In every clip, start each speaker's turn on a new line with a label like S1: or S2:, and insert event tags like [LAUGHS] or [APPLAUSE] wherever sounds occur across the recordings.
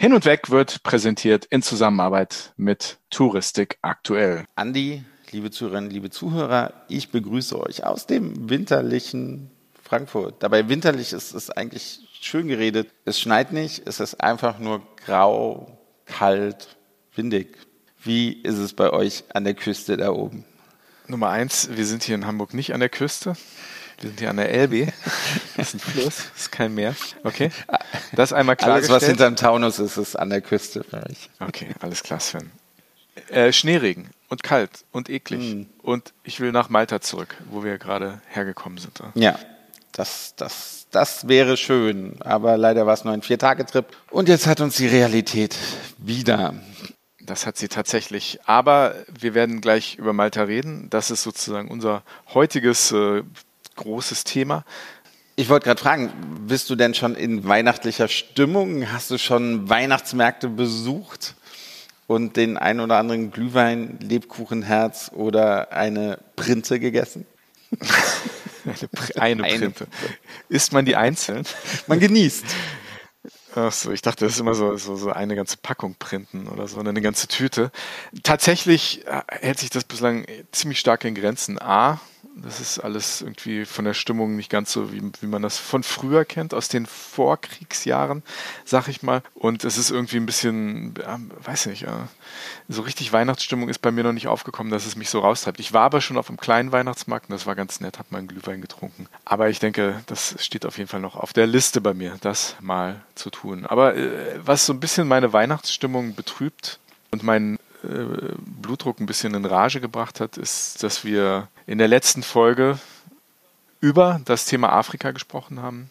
S1: Hin und Weg wird präsentiert in Zusammenarbeit mit Touristik aktuell.
S2: Andi, liebe Zuhörerinnen, liebe Zuhörer, ich begrüße euch aus dem winterlichen Frankfurt. Dabei winterlich ist es eigentlich schön geredet. Es schneit nicht, es ist einfach nur grau, kalt, windig. Wie ist es bei euch an der Küste da oben?
S1: Nummer eins, wir sind hier in Hamburg nicht an der Küste. Wir sind hier an der Elbe. [LAUGHS] Das ist ein Fluss, das [LAUGHS] ist kein Meer. Okay. Das einmal klar.
S2: Alles, was hinterm Taunus ist, ist an der Küste für mich.
S1: Okay, alles klar, Sven. Äh, Schneeregen und kalt und eklig. Mm. Und ich will nach Malta zurück, wo wir gerade hergekommen sind.
S2: Ja, das, das, das wäre schön. Aber leider war es nur ein Vier-Tage-Trip. Und jetzt hat uns die Realität wieder
S1: das hat sie tatsächlich. Aber wir werden gleich über Malta reden. Das ist sozusagen unser heutiges äh, großes Thema.
S2: Ich wollte gerade fragen, bist du denn schon in weihnachtlicher Stimmung? Hast du schon Weihnachtsmärkte besucht und den ein oder anderen Glühwein, Lebkuchenherz oder eine Printe gegessen?
S1: eine, eine Printe. Isst man die einzeln?
S2: Man genießt.
S1: Achso, ich dachte, das ist immer so, so, so eine ganze Packung printen oder so, eine ganze Tüte. Tatsächlich äh, hält sich das bislang ziemlich stark in Grenzen. A, das ist alles irgendwie von der Stimmung nicht ganz so, wie, wie man das von früher kennt, aus den Vorkriegsjahren, sag ich mal. Und es ist irgendwie ein bisschen, äh, weiß nicht, äh, so richtig Weihnachtsstimmung ist bei mir noch nicht aufgekommen, dass es mich so raustreibt. Ich war aber schon auf einem kleinen Weihnachtsmarkt und das war ganz nett, habe mal einen Glühwein getrunken. Aber ich denke, das steht auf jeden Fall noch auf der Liste bei mir, das mal zu tun. Aber äh, was so ein bisschen meine Weihnachtsstimmung betrübt und meinen Blutdruck ein bisschen in Rage gebracht hat, ist, dass wir in der letzten Folge über das Thema Afrika gesprochen haben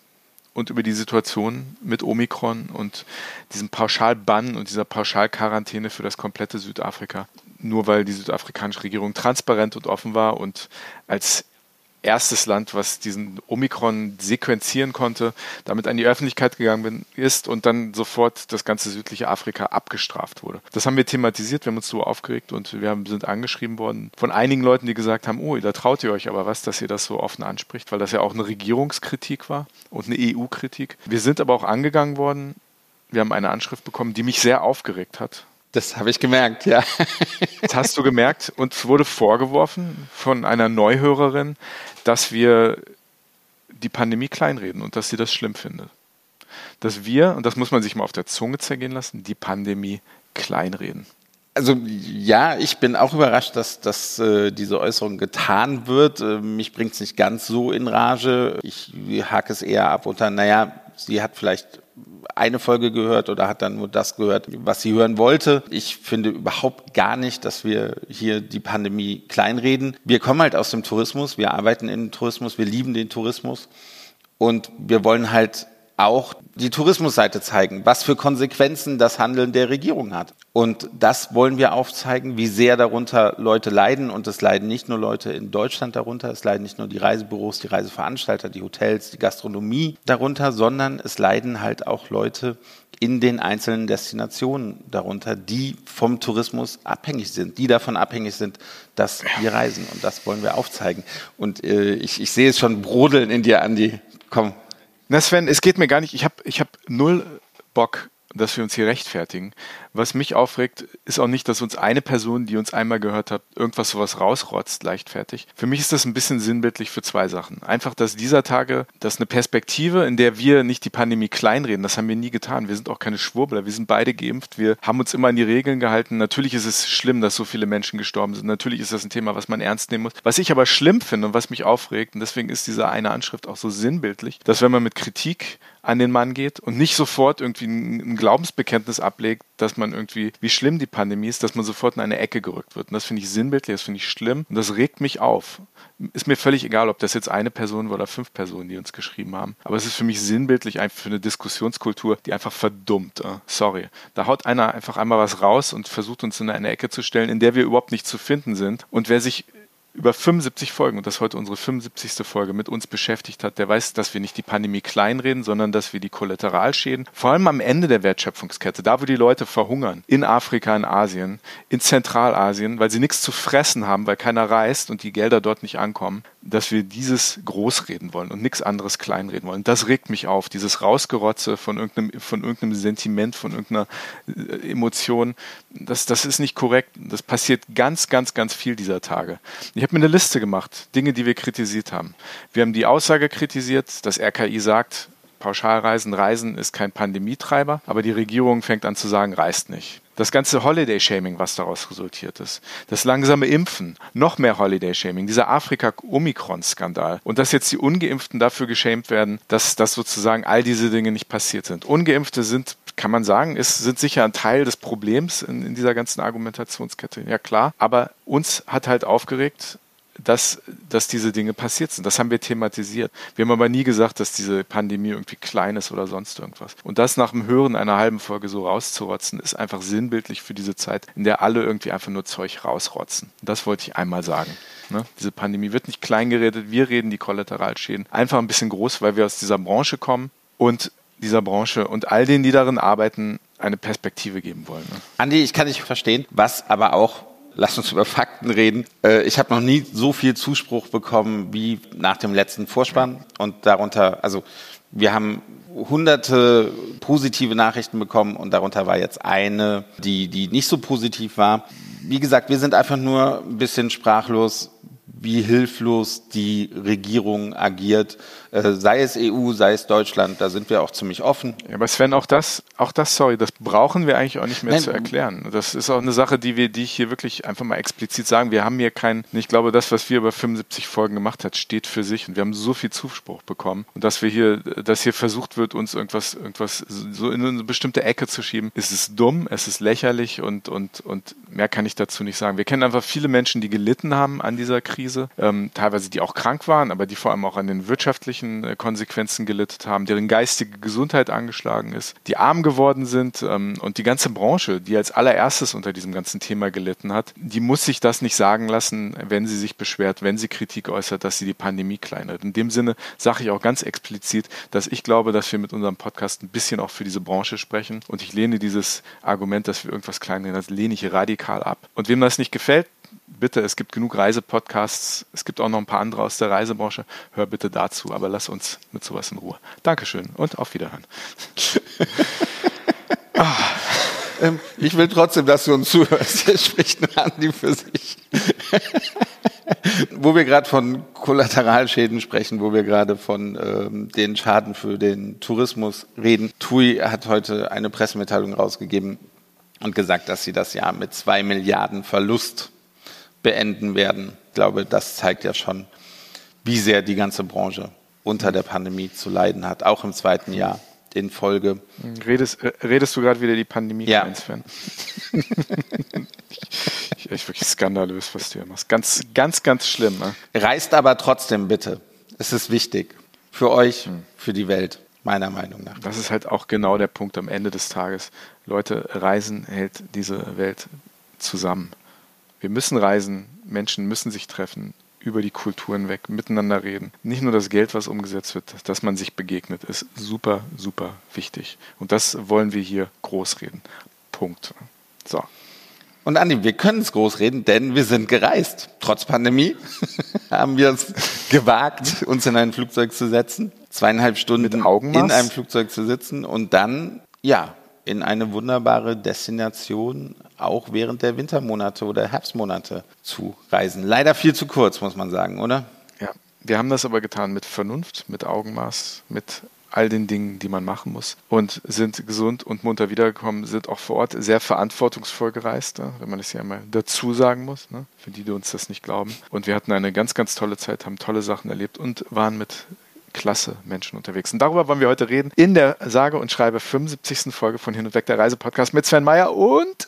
S1: und über die Situation mit Omikron und diesem Pauschalbann und dieser Pauschalquarantäne für das komplette Südafrika. Nur weil die südafrikanische Regierung transparent und offen war und als erstes Land, was diesen Omikron sequenzieren konnte, damit an die Öffentlichkeit gegangen ist und dann sofort das ganze südliche Afrika abgestraft wurde. Das haben wir thematisiert, wir haben uns so aufgeregt und wir sind angeschrieben worden von einigen Leuten, die gesagt haben, oh, da traut ihr euch aber was, dass ihr das so offen anspricht, weil das ja auch eine Regierungskritik war und eine EU-Kritik. Wir sind aber auch angegangen worden. Wir haben eine Anschrift bekommen, die mich sehr aufgeregt hat.
S2: Das habe ich gemerkt, ja.
S1: Das hast du gemerkt und wurde vorgeworfen von einer Neuhörerin, dass wir die Pandemie kleinreden und dass sie das schlimm findet. Dass wir, und das muss man sich mal auf der Zunge zergehen lassen, die Pandemie kleinreden.
S2: Also ja, ich bin auch überrascht, dass, dass äh, diese Äußerung getan wird. Äh, mich bringt es nicht ganz so in Rage. Ich hake es eher ab unter, naja, sie hat vielleicht eine Folge gehört oder hat dann nur das gehört, was sie hören wollte. Ich finde überhaupt gar nicht, dass wir hier die Pandemie kleinreden. Wir kommen halt aus dem Tourismus, wir arbeiten im Tourismus, wir lieben den Tourismus und wir wollen halt auch die Tourismusseite zeigen, was für Konsequenzen das Handeln der Regierung hat. Und das wollen wir aufzeigen, wie sehr darunter Leute leiden. Und es leiden nicht nur Leute in Deutschland darunter, es leiden nicht nur die Reisebüros, die Reiseveranstalter, die Hotels, die Gastronomie darunter, sondern es leiden halt auch Leute in den einzelnen Destinationen darunter, die vom Tourismus abhängig sind, die davon abhängig sind, dass wir reisen. Und das wollen wir aufzeigen. Und äh, ich, ich sehe es schon brodeln in dir, Andi. Komm,
S1: na Sven, es geht mir gar nicht. Ich habe ich hab null Bock, dass wir uns hier rechtfertigen. Was mich aufregt, ist auch nicht, dass uns eine Person, die uns einmal gehört hat, irgendwas sowas rausrotzt, leichtfertig. Für mich ist das ein bisschen sinnbildlich für zwei Sachen. Einfach, dass dieser Tage, dass eine Perspektive, in der wir nicht die Pandemie kleinreden, das haben wir nie getan. Wir sind auch keine Schwurbler, wir sind beide geimpft, wir haben uns immer an die Regeln gehalten. Natürlich ist es schlimm, dass so viele Menschen gestorben sind. Natürlich ist das ein Thema, was man ernst nehmen muss. Was ich aber schlimm finde und was mich aufregt, und deswegen ist diese eine Anschrift auch so sinnbildlich, dass wenn man mit Kritik an den Mann geht und nicht sofort irgendwie ein Glaubensbekenntnis ablegt, dass man irgendwie, wie schlimm die Pandemie ist, dass man sofort in eine Ecke gerückt wird. Und das finde ich sinnbildlich, das finde ich schlimm und das regt mich auf. Ist mir völlig egal, ob das jetzt eine Person war oder fünf Personen, die uns geschrieben haben. Aber es ist für mich sinnbildlich einfach für eine Diskussionskultur, die einfach verdummt. Äh, sorry. Da haut einer einfach einmal was raus und versucht uns in eine Ecke zu stellen, in der wir überhaupt nicht zu finden sind. Und wer sich über 75 Folgen und das heute unsere 75. Folge mit uns beschäftigt hat, der weiß, dass wir nicht die Pandemie kleinreden, sondern dass wir die Kollateralschäden, vor allem am Ende der Wertschöpfungskette, da wo die Leute verhungern, in Afrika, in Asien, in Zentralasien, weil sie nichts zu fressen haben, weil keiner reist und die Gelder dort nicht ankommen, dass wir dieses großreden wollen und nichts anderes kleinreden wollen. Das regt mich auf, dieses Rausgerotze von irgendeinem, von irgendeinem Sentiment, von irgendeiner äh, Emotion. Das, das ist nicht korrekt. Das passiert ganz, ganz, ganz viel dieser Tage. Ich habe mir eine Liste gemacht, Dinge, die wir kritisiert haben. Wir haben die Aussage kritisiert, dass RKI sagt, Pauschalreisen, Reisen ist kein Pandemietreiber, aber die Regierung fängt an zu sagen, reist nicht. Das ganze Holiday-Shaming, was daraus resultiert ist. Das langsame Impfen, noch mehr Holiday-Shaming, dieser Afrika-Omikron-Skandal. Und dass jetzt die Ungeimpften dafür geschämt werden, dass, dass sozusagen all diese Dinge nicht passiert sind. Ungeimpfte sind, kann man sagen, ist, sind sicher ein Teil des Problems in, in dieser ganzen Argumentationskette. Ja klar. Aber uns hat halt aufgeregt, dass, dass diese Dinge passiert sind. Das haben wir thematisiert. Wir haben aber nie gesagt, dass diese Pandemie irgendwie klein ist oder sonst irgendwas. Und das nach dem Hören einer halben Folge so rauszurotzen, ist einfach sinnbildlich für diese Zeit, in der alle irgendwie einfach nur Zeug rausrotzen. Das wollte ich einmal sagen. Ne? Diese Pandemie wird nicht klein geredet. Wir reden die Kollateralschäden einfach ein bisschen groß, weil wir aus dieser Branche kommen und dieser Branche und all denen, die darin arbeiten, eine Perspektive geben wollen. Ne?
S2: Andi, ich kann dich verstehen, was aber auch lass uns über Fakten reden. Äh, ich habe noch nie so viel Zuspruch bekommen wie nach dem letzten Vorspann und darunter, also wir haben hunderte positive Nachrichten bekommen und darunter war jetzt eine, die, die nicht so positiv war. Wie gesagt, wir sind einfach nur ein bisschen sprachlos, wie hilflos die Regierung agiert äh, sei es EU, sei es Deutschland, da sind wir auch ziemlich offen.
S1: Ja, aber Sven, auch das, auch das, sorry, das brauchen wir eigentlich auch nicht mehr Nein. zu erklären. Das ist auch eine Sache, die wir, die ich hier wirklich einfach mal explizit sagen. Wir haben hier kein, ich glaube, das, was wir über 75 Folgen gemacht hat, steht für sich und wir haben so viel Zuspruch bekommen und dass wir hier, dass hier versucht wird, uns irgendwas, irgendwas so in eine bestimmte Ecke zu schieben, ist es dumm, es ist lächerlich und, und, und mehr kann ich dazu nicht sagen. Wir kennen einfach viele Menschen, die gelitten haben an dieser Krise, ähm, teilweise die auch krank waren, aber die vor allem auch an den wirtschaftlichen äh, Konsequenzen gelitten haben, deren geistige Gesundheit angeschlagen ist, die arm geworden sind ähm, und die ganze Branche, die als allererstes unter diesem ganzen Thema gelitten hat, die muss sich das nicht sagen lassen, wenn sie sich beschwert, wenn sie Kritik äußert, dass sie die Pandemie kleinert. In dem Sinne sage ich auch ganz explizit, dass ich glaube, dass wir mit unserem Podcast ein bisschen auch für diese Branche sprechen und ich lehne dieses Argument, dass wir irgendwas kleinreden, das lehne ich radikal ab. Und wem das nicht gefällt, bitte, es gibt genug Reisepodcasts, es gibt auch noch ein paar andere aus der Reisebranche, hör bitte dazu, aber lass uns mit sowas in Ruhe. Dankeschön und auf Wiederhören. [LAUGHS]
S2: ah. ähm, ich will trotzdem, dass du uns zuhörst. [LAUGHS] Hier spricht nur Andi für sich. [LAUGHS] wo wir gerade von Kollateralschäden sprechen, wo wir gerade von ähm, den Schaden für den Tourismus reden. TUI hat heute eine Pressemitteilung rausgegeben und gesagt, dass sie das Jahr mit zwei Milliarden Verlust beenden werden. Ich glaube, das zeigt ja schon, wie sehr die ganze Branche unter der Pandemie zu leiden hat, auch im zweiten Jahr in Folge.
S1: Redest, äh, redest du gerade wieder die Pandemie
S2: ja. Fan?
S1: echt [LAUGHS] wirklich skandalös, was du hier machst. Ganz, ganz, ganz schlimm. Ne?
S2: Reist aber trotzdem bitte. Es ist wichtig. Für euch, hm. für die Welt, meiner Meinung nach.
S1: Das ist halt auch genau der Punkt am Ende des Tages. Leute, Reisen hält diese Welt zusammen. Wir müssen reisen, Menschen müssen sich treffen, über die Kulturen weg, miteinander reden. Nicht nur das Geld, was umgesetzt wird, dass man sich begegnet, ist super, super wichtig. Und das wollen wir hier groß reden. Punkt. So.
S2: Und Andi, wir können es groß reden, denn wir sind gereist. Trotz Pandemie [LAUGHS] haben wir es gewagt, uns in ein Flugzeug zu setzen, zweieinhalb Stunden in einem Flugzeug zu sitzen und dann, ja, in eine wunderbare Destination auch während der Wintermonate oder Herbstmonate zu reisen. Leider viel zu kurz, muss man sagen, oder?
S1: Ja, wir haben das aber getan mit Vernunft, mit Augenmaß, mit all den Dingen, die man machen muss und sind gesund und munter wiedergekommen, sind auch vor Ort sehr verantwortungsvoll gereist, wenn man es ja einmal dazu sagen muss, ne? für die, die uns das nicht glauben. Und wir hatten eine ganz, ganz tolle Zeit, haben tolle Sachen erlebt und waren mit klasse Menschen unterwegs. Und darüber wollen wir heute reden in der sage und schreibe 75. Folge von Hin und Weg der Reisepodcast mit Sven Meyer und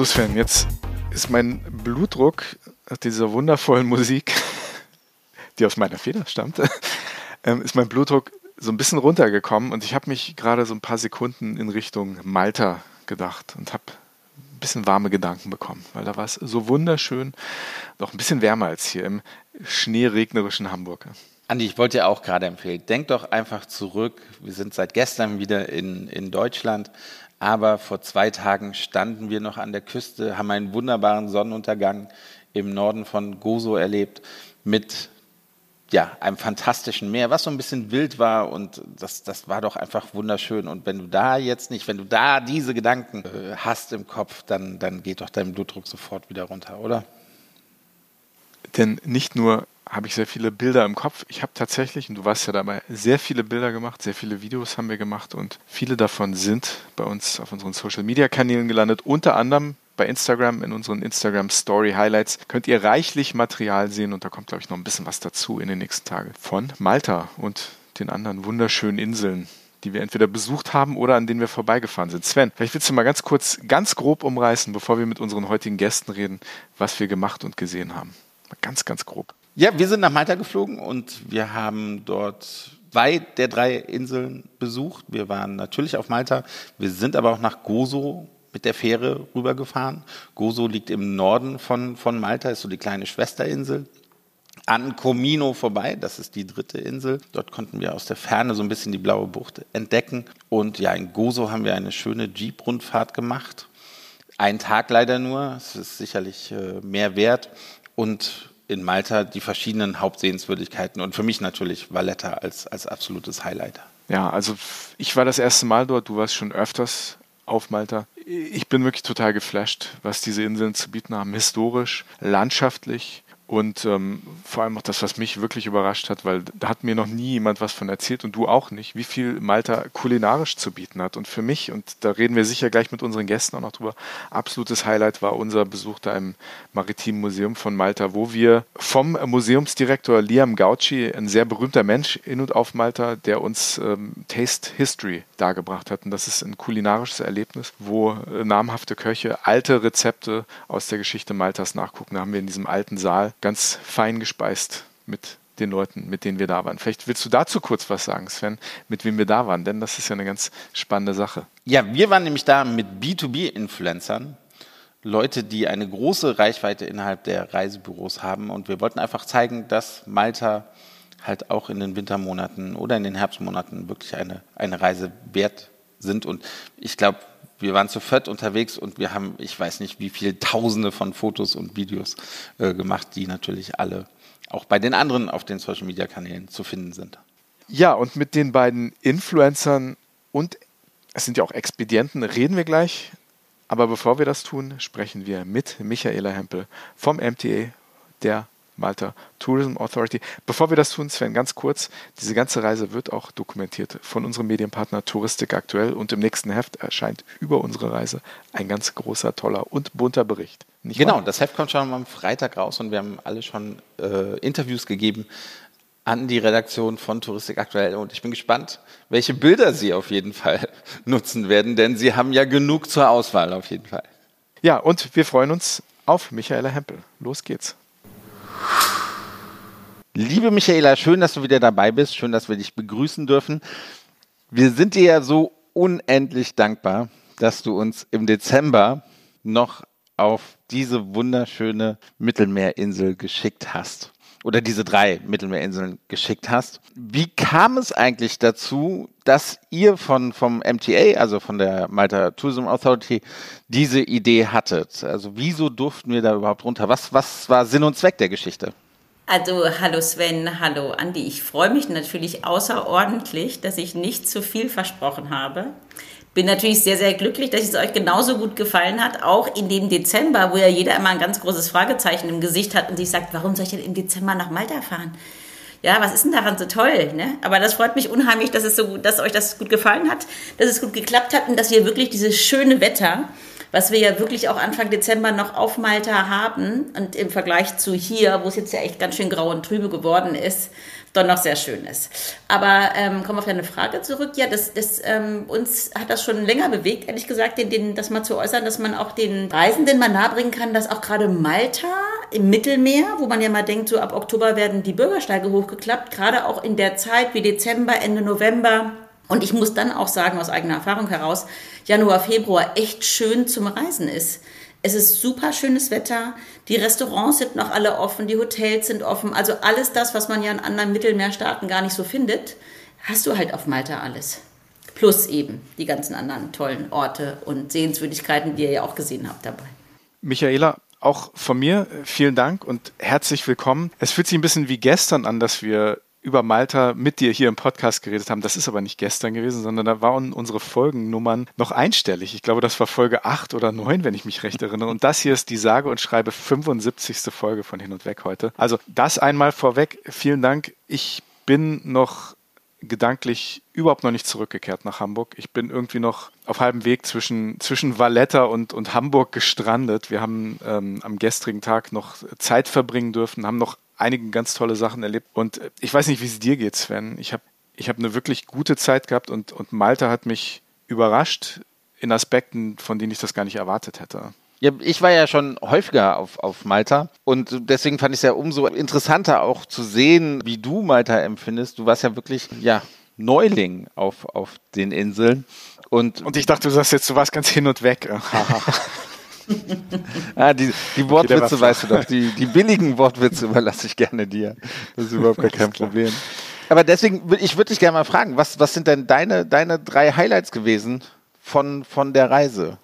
S1: So Sven, jetzt ist mein Blutdruck nach dieser wundervollen Musik, [LAUGHS] die aus meiner Feder stammt, [LAUGHS] ähm, ist mein Blutdruck so ein bisschen runtergekommen und ich habe mich gerade so ein paar Sekunden in Richtung Malta gedacht und habe ein bisschen warme Gedanken bekommen, weil da war es so wunderschön, doch ein bisschen wärmer als hier im schneeregnerischen Hamburg.
S2: Andi, ich wollte dir auch gerade empfehlen, denk doch einfach zurück. Wir sind seit gestern wieder in, in Deutschland. Aber vor zwei Tagen standen wir noch an der Küste, haben einen wunderbaren Sonnenuntergang im Norden von Gozo erlebt mit ja, einem fantastischen Meer, was so ein bisschen wild war und das, das war doch einfach wunderschön. Und wenn du da jetzt nicht, wenn du da diese Gedanken äh, hast im Kopf, dann, dann geht doch dein Blutdruck sofort wieder runter, oder?
S1: Denn nicht nur habe ich sehr viele Bilder im Kopf. Ich habe tatsächlich, und du warst ja dabei, sehr viele Bilder gemacht, sehr viele Videos haben wir gemacht und viele davon sind bei uns auf unseren Social Media Kanälen gelandet, unter anderem bei Instagram, in unseren Instagram Story Highlights könnt ihr reichlich Material sehen und da kommt, glaube ich, noch ein bisschen was dazu in den nächsten Tagen von Malta und den anderen wunderschönen Inseln, die wir entweder besucht haben oder an denen wir vorbeigefahren sind. Sven, vielleicht willst du mal ganz kurz, ganz grob umreißen, bevor wir mit unseren heutigen Gästen reden, was wir gemacht und gesehen haben. Mal ganz, ganz grob.
S2: Ja, wir sind nach Malta geflogen und wir haben dort zwei der drei Inseln besucht. Wir waren natürlich auf Malta. Wir sind aber auch nach Gozo mit der Fähre rübergefahren. Gozo liegt im Norden von, von Malta, ist so die kleine Schwesterinsel. An Comino vorbei, das ist die dritte Insel. Dort konnten wir aus der Ferne so ein bisschen die blaue Bucht entdecken. Und ja, in Gozo haben wir eine schöne Jeep-Rundfahrt gemacht. Ein Tag leider nur, es ist sicherlich äh, mehr wert. Und in Malta die verschiedenen Hauptsehenswürdigkeiten und für mich natürlich Valletta als, als absolutes Highlight.
S1: Ja, also ich war das erste Mal dort, du warst schon öfters auf Malta. Ich bin wirklich total geflasht, was diese Inseln zu bieten haben, historisch, landschaftlich und ähm, vor allem auch das, was mich wirklich überrascht hat, weil da hat mir noch nie jemand was von erzählt und du auch nicht, wie viel Malta kulinarisch zu bieten hat. Und für mich, und da reden wir sicher gleich mit unseren Gästen auch noch drüber, absolutes Highlight war unser Besuch da im Maritimen Museum von Malta, wo wir vom Museumsdirektor Liam Gauci, ein sehr berühmter Mensch in und auf Malta, der uns ähm, Taste History dargebracht hat. Und das ist ein kulinarisches Erlebnis, wo äh, namhafte Köche alte Rezepte aus der Geschichte Maltas nachgucken. Da haben wir in diesem alten Saal ganz fein gespeist mit den Leuten, mit denen wir da waren. Vielleicht willst du dazu kurz was sagen, Sven, mit wem wir da waren, denn das ist ja eine ganz spannende Sache.
S2: Ja, wir waren nämlich da mit B2B-Influencern, Leute, die eine große Reichweite innerhalb der Reisebüros haben und wir wollten einfach zeigen, dass Malta halt auch in den Wintermonaten oder in den Herbstmonaten wirklich eine, eine Reise wert sind und ich glaube, wir waren zu viert unterwegs und wir haben, ich weiß nicht, wie viele Tausende von Fotos und Videos äh, gemacht, die natürlich alle auch bei den anderen auf den Social Media Kanälen zu finden sind.
S1: Ja, und mit den beiden Influencern und es sind ja auch Expedienten, reden wir gleich. Aber bevor wir das tun, sprechen wir mit Michaela Hempel vom MTA, der Malta Tourism Authority. Bevor wir das tun, Sven, ganz kurz, diese ganze Reise wird auch dokumentiert von unserem Medienpartner Touristik aktuell und im nächsten Heft erscheint über unsere Reise ein ganz großer, toller und bunter Bericht.
S2: Nicht genau, wahr? das Heft kommt schon am Freitag raus und wir haben alle schon äh, Interviews gegeben an die Redaktion von Touristik aktuell und ich bin gespannt, welche Bilder Sie auf jeden Fall [LAUGHS] nutzen werden, denn Sie haben ja genug zur Auswahl auf jeden Fall.
S1: Ja, und wir freuen uns auf Michaela Hempel. Los geht's.
S2: Liebe Michaela, schön, dass du wieder dabei bist. Schön, dass wir dich begrüßen dürfen. Wir sind dir ja so unendlich dankbar, dass du uns im Dezember noch auf diese wunderschöne Mittelmeerinsel geschickt hast. Oder diese drei Mittelmeerinseln geschickt hast. Wie kam es eigentlich dazu, dass ihr von, vom MTA, also von der Malta Tourism Authority, diese Idee hattet? Also wieso durften wir da überhaupt runter? Was, was war Sinn und Zweck der Geschichte?
S3: Also hallo Sven, hallo Andi. Ich freue mich natürlich außerordentlich, dass ich nicht zu viel versprochen habe. Bin natürlich sehr, sehr glücklich, dass es euch genauso gut gefallen hat, auch in dem Dezember, wo ja jeder immer ein ganz großes Fragezeichen im Gesicht hat und sich sagt, warum soll ich denn im Dezember nach Malta fahren? Ja, was ist denn daran so toll? Ne? Aber das freut mich unheimlich, dass, es so, dass euch das gut gefallen hat, dass es gut geklappt hat und dass wir wirklich dieses schöne Wetter was wir ja wirklich auch Anfang Dezember noch auf Malta haben und im Vergleich zu hier, wo es jetzt ja echt ganz schön grau und trübe geworden ist, doch noch sehr schön ist. Aber ähm, kommen wir auf deine Frage zurück. Ja, das, das, ähm, uns hat das schon länger bewegt, ehrlich gesagt, den, den, das mal zu äußern, dass man auch den Reisenden mal nahebringen kann, dass auch gerade Malta im Mittelmeer, wo man ja mal denkt, so ab Oktober werden die Bürgersteige hochgeklappt, gerade auch in der Zeit wie Dezember, Ende November, und ich muss dann auch sagen, aus eigener Erfahrung heraus, Januar, Februar echt schön zum Reisen ist. Es ist super schönes Wetter, die Restaurants sind noch alle offen, die Hotels sind offen, also alles das, was man ja in anderen Mittelmeerstaaten gar nicht so findet, hast du halt auf Malta alles. Plus eben die ganzen anderen tollen Orte und Sehenswürdigkeiten, die ihr ja auch gesehen habt dabei.
S1: Michaela, auch von mir vielen Dank und herzlich willkommen. Es fühlt sich ein bisschen wie gestern an, dass wir über Malta mit dir hier im Podcast geredet haben. Das ist aber nicht gestern gewesen, sondern da waren unsere Folgennummern noch einstellig. Ich glaube, das war Folge 8 oder 9, wenn ich mich recht erinnere. Und das hier ist die sage und schreibe 75. Folge von Hin und Weg heute. Also das einmal vorweg. Vielen Dank. Ich bin noch gedanklich überhaupt noch nicht zurückgekehrt nach Hamburg. Ich bin irgendwie noch auf halbem Weg zwischen, zwischen Valletta und, und Hamburg gestrandet. Wir haben ähm, am gestrigen Tag noch Zeit verbringen dürfen, haben noch einige ganz tolle Sachen erlebt. Und äh, ich weiß nicht, wie es dir geht, Sven. Ich habe ich hab eine wirklich gute Zeit gehabt und, und Malta hat mich überrascht in Aspekten, von denen ich das gar nicht erwartet hätte.
S2: Ja, ich war ja schon häufiger auf, auf Malta und deswegen fand ich es ja umso interessanter auch zu sehen, wie du Malta empfindest. Du warst ja wirklich, ja, Neuling auf, auf den Inseln. Und,
S1: und ich dachte, du sagst jetzt, du warst ganz hin und weg. [LAUGHS]
S2: ah, die, die Wortwitze weißt du doch. Die, die billigen Wortwitze überlasse ich gerne dir. Das ist überhaupt gar [LAUGHS] kein Problem. Aber deswegen, ich würde dich gerne mal fragen, was, was sind denn deine, deine drei Highlights gewesen von, von der Reise?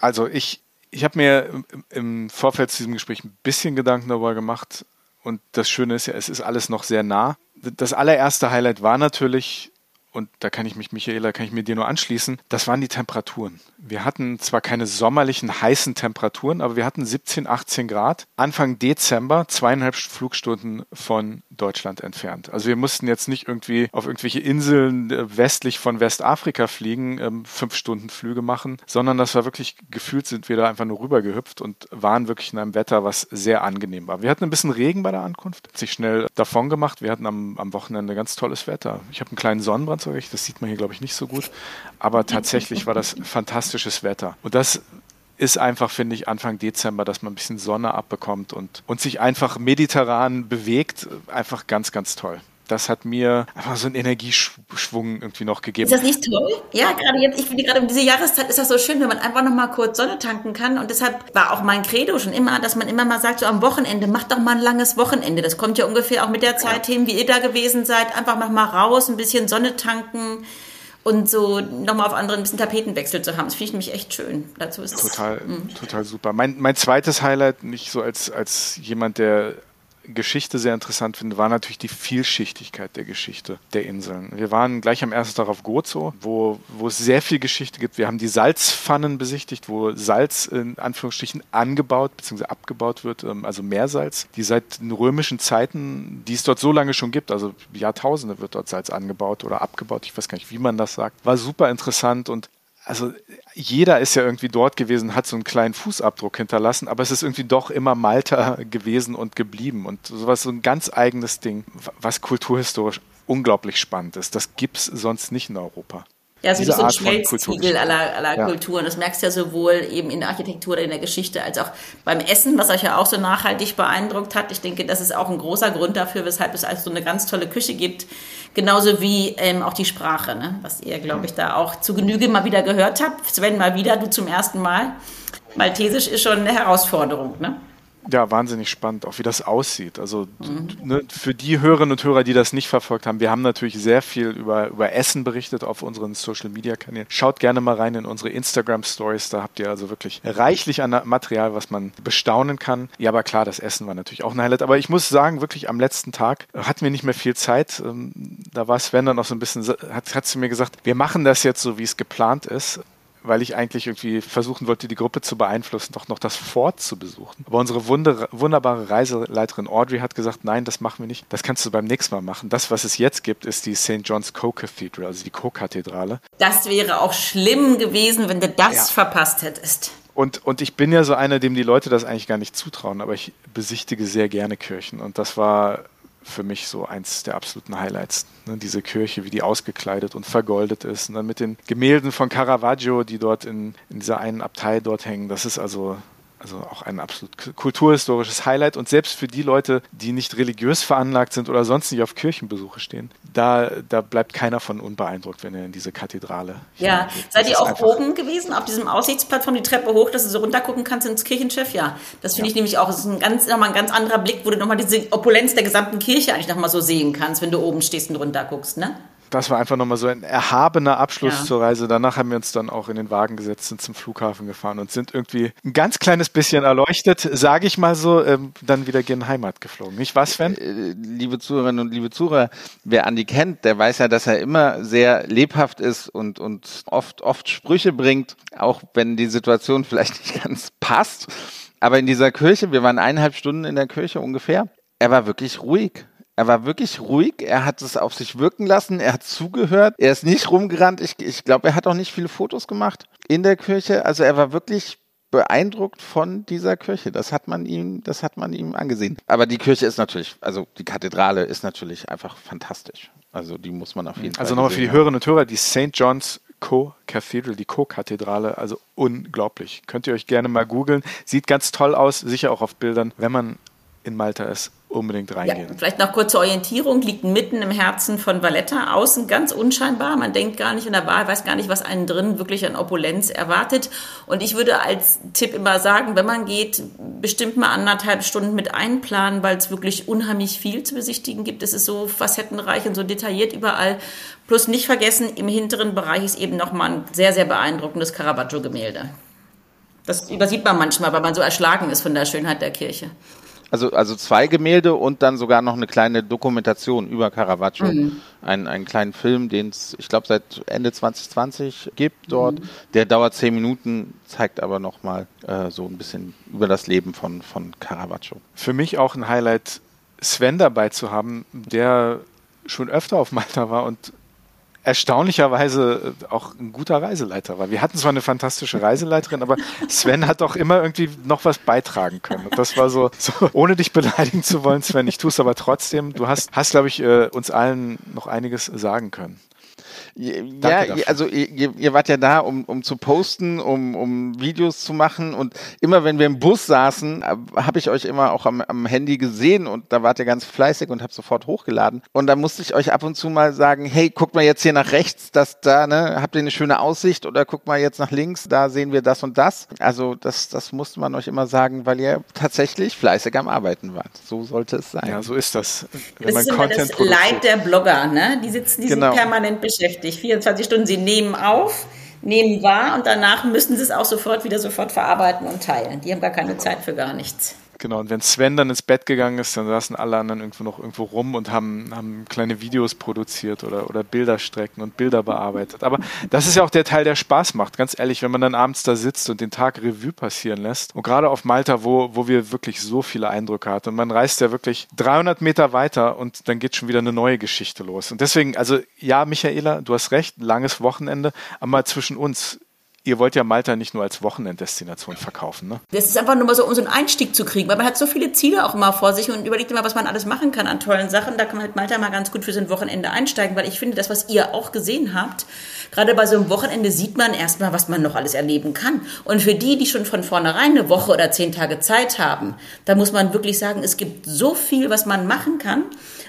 S1: Also ich, ich habe mir im Vorfeld zu diesem Gespräch ein bisschen Gedanken darüber gemacht. Und das Schöne ist ja, es ist alles noch sehr nah. Das allererste Highlight war natürlich und da kann ich mich, Michaela, kann ich mir dir nur anschließen, das waren die Temperaturen. Wir hatten zwar keine sommerlichen heißen Temperaturen, aber wir hatten 17, 18 Grad. Anfang Dezember, zweieinhalb Flugstunden von Deutschland entfernt. Also wir mussten jetzt nicht irgendwie auf irgendwelche Inseln äh, westlich von Westafrika fliegen, ähm, fünf Stunden Flüge machen, sondern das war wirklich, gefühlt sind wir da einfach nur rübergehüpft und waren wirklich in einem Wetter, was sehr angenehm war. Wir hatten ein bisschen Regen bei der Ankunft, hat sich schnell davon gemacht. Wir hatten am, am Wochenende ganz tolles Wetter. Ich habe einen kleinen Sonnenbrand zurecht, das sieht man hier glaube ich nicht so gut, aber tatsächlich war das fantastisches Wetter. Und das ist einfach, finde ich, Anfang Dezember, dass man ein bisschen Sonne abbekommt und, und sich einfach mediterran bewegt. Einfach ganz, ganz toll das hat mir einfach so einen Energieschwung irgendwie noch gegeben.
S3: Ist das nicht toll? Ja, gerade jetzt, ich finde gerade um diese Jahreszeit ist das so schön, wenn man einfach noch mal kurz Sonne tanken kann. Und deshalb war auch mein Credo schon immer, dass man immer mal sagt, so am Wochenende, macht doch mal ein langes Wochenende. Das kommt ja ungefähr auch mit der Zeit hin, wie ihr da gewesen seid. Einfach mach mal raus, ein bisschen Sonne tanken und so nochmal auf anderen ein bisschen Tapetenwechsel zu haben. Das finde ich nämlich echt schön. Dazu ist
S1: total, es, total super. Mein, mein zweites Highlight, nicht so als, als jemand, der Geschichte sehr interessant finde, war natürlich die Vielschichtigkeit der Geschichte der Inseln. Wir waren gleich am ersten Tag auf Gozo, wo, wo es sehr viel Geschichte gibt. Wir haben die Salzpfannen besichtigt, wo Salz in Anführungsstrichen angebaut bzw. abgebaut wird, ähm, also Meersalz, die seit den römischen Zeiten, die es dort so lange schon gibt, also Jahrtausende wird dort Salz angebaut oder abgebaut, ich weiß gar nicht, wie man das sagt, war super interessant und also jeder ist ja irgendwie dort gewesen, hat so einen kleinen Fußabdruck hinterlassen, aber es ist irgendwie doch immer Malta gewesen und geblieben und sowas, so ein ganz eigenes Ding, was kulturhistorisch unglaublich spannend ist. Das gibt es sonst nicht in Europa.
S3: Ja, so, ein Schmelztiegel aller, aller ja. Kulturen. Das merkst du ja sowohl eben in der Architektur oder in der Geschichte als auch beim Essen, was euch ja auch so nachhaltig beeindruckt hat. Ich denke, das ist auch ein großer Grund dafür, weshalb es also so eine ganz tolle Küche gibt. Genauso wie ähm, auch die Sprache, ne? was ihr, glaube ich, da auch zu Genüge mal wieder gehört habt. Sven, mal wieder, du zum ersten Mal. Maltesisch ist schon eine Herausforderung, ne?
S1: Ja, wahnsinnig spannend, auch wie das aussieht. Also mhm. ne, für die Hörerinnen und Hörer, die das nicht verfolgt haben, wir haben natürlich sehr viel über, über Essen berichtet auf unseren Social Media Kanälen. Schaut gerne mal rein in unsere Instagram Stories, da habt ihr also wirklich reichlich an Material, was man bestaunen kann. Ja, aber klar, das Essen war natürlich auch ein Highlight. Aber ich muss sagen, wirklich am letzten Tag hatten wir nicht mehr viel Zeit. Ähm, da war Sven dann noch so ein bisschen, hat, hat sie mir gesagt, wir machen das jetzt so, wie es geplant ist weil ich eigentlich irgendwie versuchen wollte, die Gruppe zu beeinflussen, doch noch das Fort zu besuchen. Aber unsere wunder wunderbare Reiseleiterin Audrey hat gesagt, nein, das machen wir nicht. Das kannst du beim nächsten Mal machen. Das, was es jetzt gibt, ist die St. John's Co. Cathedral, also die Co-Kathedrale.
S3: Das wäre auch schlimm gewesen, wenn du das ja. verpasst hättest.
S1: Und, und ich bin ja so einer, dem die Leute das eigentlich gar nicht zutrauen, aber ich besichtige sehr gerne Kirchen. Und das war für mich so eins der absoluten Highlights. Ne? Diese Kirche, wie die ausgekleidet und vergoldet ist. Und dann mit den Gemälden von Caravaggio, die dort in, in dieser einen Abtei dort hängen. Das ist also also auch ein absolut kulturhistorisches Highlight. Und selbst für die Leute, die nicht religiös veranlagt sind oder sonst nicht auf Kirchenbesuche stehen, da, da bleibt keiner von unbeeindruckt, wenn er in diese Kathedrale.
S3: Ja, seid ihr auch oben gewesen, auf diesem Aussichtsplattform, die Treppe hoch, dass du so runtergucken kannst ins Kirchenschiff? Ja, das finde ja. ich nämlich auch, das ist ein ganz, nochmal ein ganz anderer Blick, wo du nochmal diese Opulenz der gesamten Kirche eigentlich nochmal so sehen kannst, wenn du oben stehst und runter guckst, ne?
S1: Das war einfach nochmal so ein erhabener Abschluss ja. zur Reise. Danach haben wir uns dann auch in den Wagen gesetzt, sind zum Flughafen gefahren und sind irgendwie ein ganz kleines bisschen erleuchtet, sage ich mal so, ähm, dann wieder gen Heimat geflogen. Nicht was, Sven? Äh,
S2: liebe Zuhörerinnen und liebe Zuhörer, wer Andi kennt, der weiß ja, dass er immer sehr lebhaft ist und, und oft, oft Sprüche bringt, auch wenn die Situation [LAUGHS] vielleicht nicht ganz passt. Aber in dieser Kirche, wir waren eineinhalb Stunden in der Kirche ungefähr, er war wirklich ruhig. Er war wirklich ruhig, er hat es auf sich wirken lassen, er hat zugehört, er ist nicht rumgerannt. Ich, ich glaube, er hat auch nicht viele Fotos gemacht in der Kirche. Also er war wirklich beeindruckt von dieser Kirche. Das hat man ihm, das hat man ihm angesehen. Aber die Kirche ist natürlich, also die Kathedrale ist natürlich einfach fantastisch. Also die muss man auf jeden
S1: Fall. Also nochmal für die Hörerinnen und Hörer, die St. John's Co. Cathedral, die Co-Kathedrale, also unglaublich. Könnt ihr euch gerne mal googeln. Sieht ganz toll aus, sicher auch auf Bildern, wenn man in Malta ist, unbedingt reingehen.
S3: Ja, vielleicht noch kurze Orientierung, liegt mitten im Herzen von Valletta, außen ganz unscheinbar. Man denkt gar nicht in der Wahl, weiß gar nicht, was einen drin wirklich an Opulenz erwartet. Und ich würde als Tipp immer sagen, wenn man geht, bestimmt mal anderthalb Stunden mit einplanen, weil es wirklich unheimlich viel zu besichtigen gibt. Es ist so facettenreich und so detailliert überall. Plus nicht vergessen, im hinteren Bereich ist eben nochmal ein sehr, sehr beeindruckendes Caravaggio-Gemälde. Das übersieht man manchmal, weil man so erschlagen ist von der Schönheit der Kirche.
S2: Also, also zwei Gemälde und dann sogar noch eine kleine Dokumentation über Caravaggio. Mhm. Ein, einen kleinen Film, den es, ich glaube, seit Ende 2020 gibt dort. Mhm. Der dauert zehn Minuten, zeigt aber nochmal äh, so ein bisschen über das Leben von, von Caravaggio.
S1: Für mich auch ein Highlight, Sven dabei zu haben, der schon öfter auf Malta war und erstaunlicherweise äh, auch ein guter Reiseleiter war. Wir hatten zwar eine fantastische Reiseleiterin, aber Sven hat doch immer irgendwie noch was beitragen können. Und das war so, so ohne dich beleidigen zu wollen, Sven, ich tue es aber trotzdem. Du hast, hast glaube ich, äh, uns allen noch einiges sagen können.
S2: Ja, also ihr, ihr, wart ja da, um, um zu posten, um, um Videos zu machen und immer wenn wir im Bus saßen, äh, habe ich euch immer auch am, am Handy gesehen und da wart ihr ganz fleißig und habt sofort hochgeladen und da musste ich euch ab und zu mal sagen, hey, guck mal jetzt hier nach rechts, das da, ne, habt ihr eine schöne Aussicht oder guck mal jetzt nach links, da sehen wir das und das. Also das, das musste man euch immer sagen, weil ihr tatsächlich fleißig am Arbeiten wart. So sollte es sein.
S1: Ja, so ist das.
S3: Wenn das ist immer das Leid der Blogger, ne? Die sitzen, die genau. sind permanent beschäftigt beschäftigt. 24 Stunden, sie nehmen auf, nehmen wahr und danach müssen sie es auch sofort wieder sofort verarbeiten und teilen. Die haben gar keine Zeit für gar nichts.
S1: Genau, und wenn Sven dann ins Bett gegangen ist, dann saßen alle anderen irgendwo noch irgendwo rum und haben, haben kleine Videos produziert oder, oder Bilderstrecken und Bilder bearbeitet. Aber das ist ja auch der Teil, der Spaß macht. Ganz ehrlich, wenn man dann abends da sitzt und den Tag Revue passieren lässt. Und gerade auf Malta, wo, wo wir wirklich so viele Eindrücke hatten. Und man reist ja wirklich 300 Meter weiter und dann geht schon wieder eine neue Geschichte los. Und deswegen, also ja, Michaela, du hast recht, langes Wochenende, aber zwischen uns ihr wollt ja Malta nicht nur als Wochenenddestination verkaufen, ne?
S3: Das ist einfach nur mal so, um so einen Einstieg zu kriegen, weil man hat so viele Ziele auch immer vor sich und überlegt immer, was man alles machen kann an tollen Sachen. Da kann man halt Malta mal ganz gut für so ein Wochenende einsteigen, weil ich finde, das, was ihr auch gesehen habt, gerade bei so einem Wochenende sieht man erstmal, was man noch alles erleben kann. Und für die, die schon von vornherein eine Woche oder zehn Tage Zeit haben, da muss man wirklich sagen, es gibt so viel, was man machen kann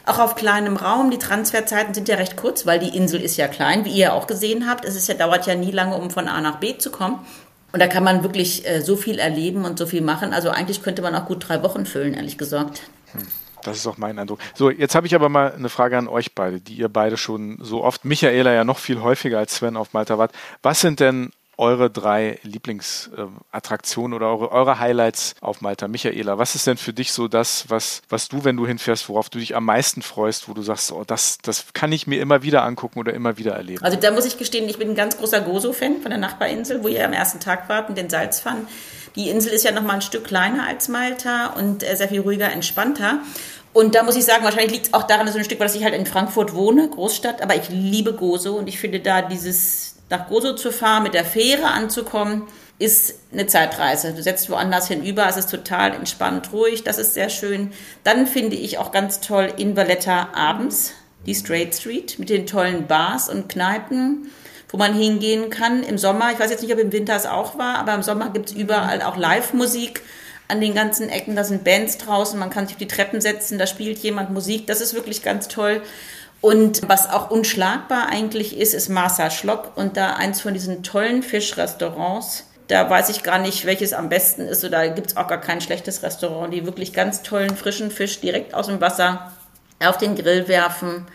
S3: auch auf kleinem Raum. Die Transferzeiten sind ja recht kurz, weil die Insel ist ja klein, wie ihr auch gesehen habt. Es ist ja, dauert ja nie lange, um von A nach B zu kommen. Und da kann man wirklich äh, so viel erleben und so viel machen. Also eigentlich könnte man auch gut drei Wochen füllen, ehrlich gesagt. Hm.
S1: Das ist auch mein Eindruck. So, jetzt habe ich aber mal eine Frage an euch beide, die ihr beide schon so oft, Michaela ja noch viel häufiger als Sven auf Malta wart. Was sind denn eure drei Lieblingsattraktionen oder eure, eure Highlights auf Malta? Michaela, was ist denn für dich so das, was, was du, wenn du hinfährst, worauf du dich am meisten freust, wo du sagst, oh, das, das kann ich mir immer wieder angucken oder immer wieder erleben?
S3: Also da muss ich gestehen, ich bin ein ganz großer Gozo-Fan von der Nachbarinsel, wo ihr am ersten Tag wart und den Salzpfannen. Die Insel ist ja noch mal ein Stück kleiner als Malta und äh, sehr viel ruhiger, entspannter. Und da muss ich sagen, wahrscheinlich liegt es auch daran, dass ich halt in Frankfurt wohne, Großstadt, aber ich liebe Gozo und ich finde da dieses nach Gozo zu fahren, mit der Fähre anzukommen, ist eine Zeitreise. Du setzt woanders hinüber, es ist total entspannt, ruhig, das ist sehr schön. Dann finde ich auch ganz toll in Valletta abends die Straight Street mit den tollen Bars und Kneipen, wo man hingehen kann im Sommer. Ich weiß jetzt nicht, ob im Winter es auch war, aber im Sommer gibt es überall auch Live-Musik an den ganzen Ecken. Da sind Bands draußen, man kann sich auf die Treppen setzen, da spielt jemand Musik. Das ist wirklich ganz toll. Und was auch unschlagbar eigentlich ist, ist Marsa Schlock und da eins von diesen tollen Fischrestaurants da weiß ich gar nicht, welches am besten ist. Oder gibt es auch gar kein schlechtes Restaurant. Die wirklich ganz tollen frischen Fisch direkt aus dem Wasser auf den Grill werfen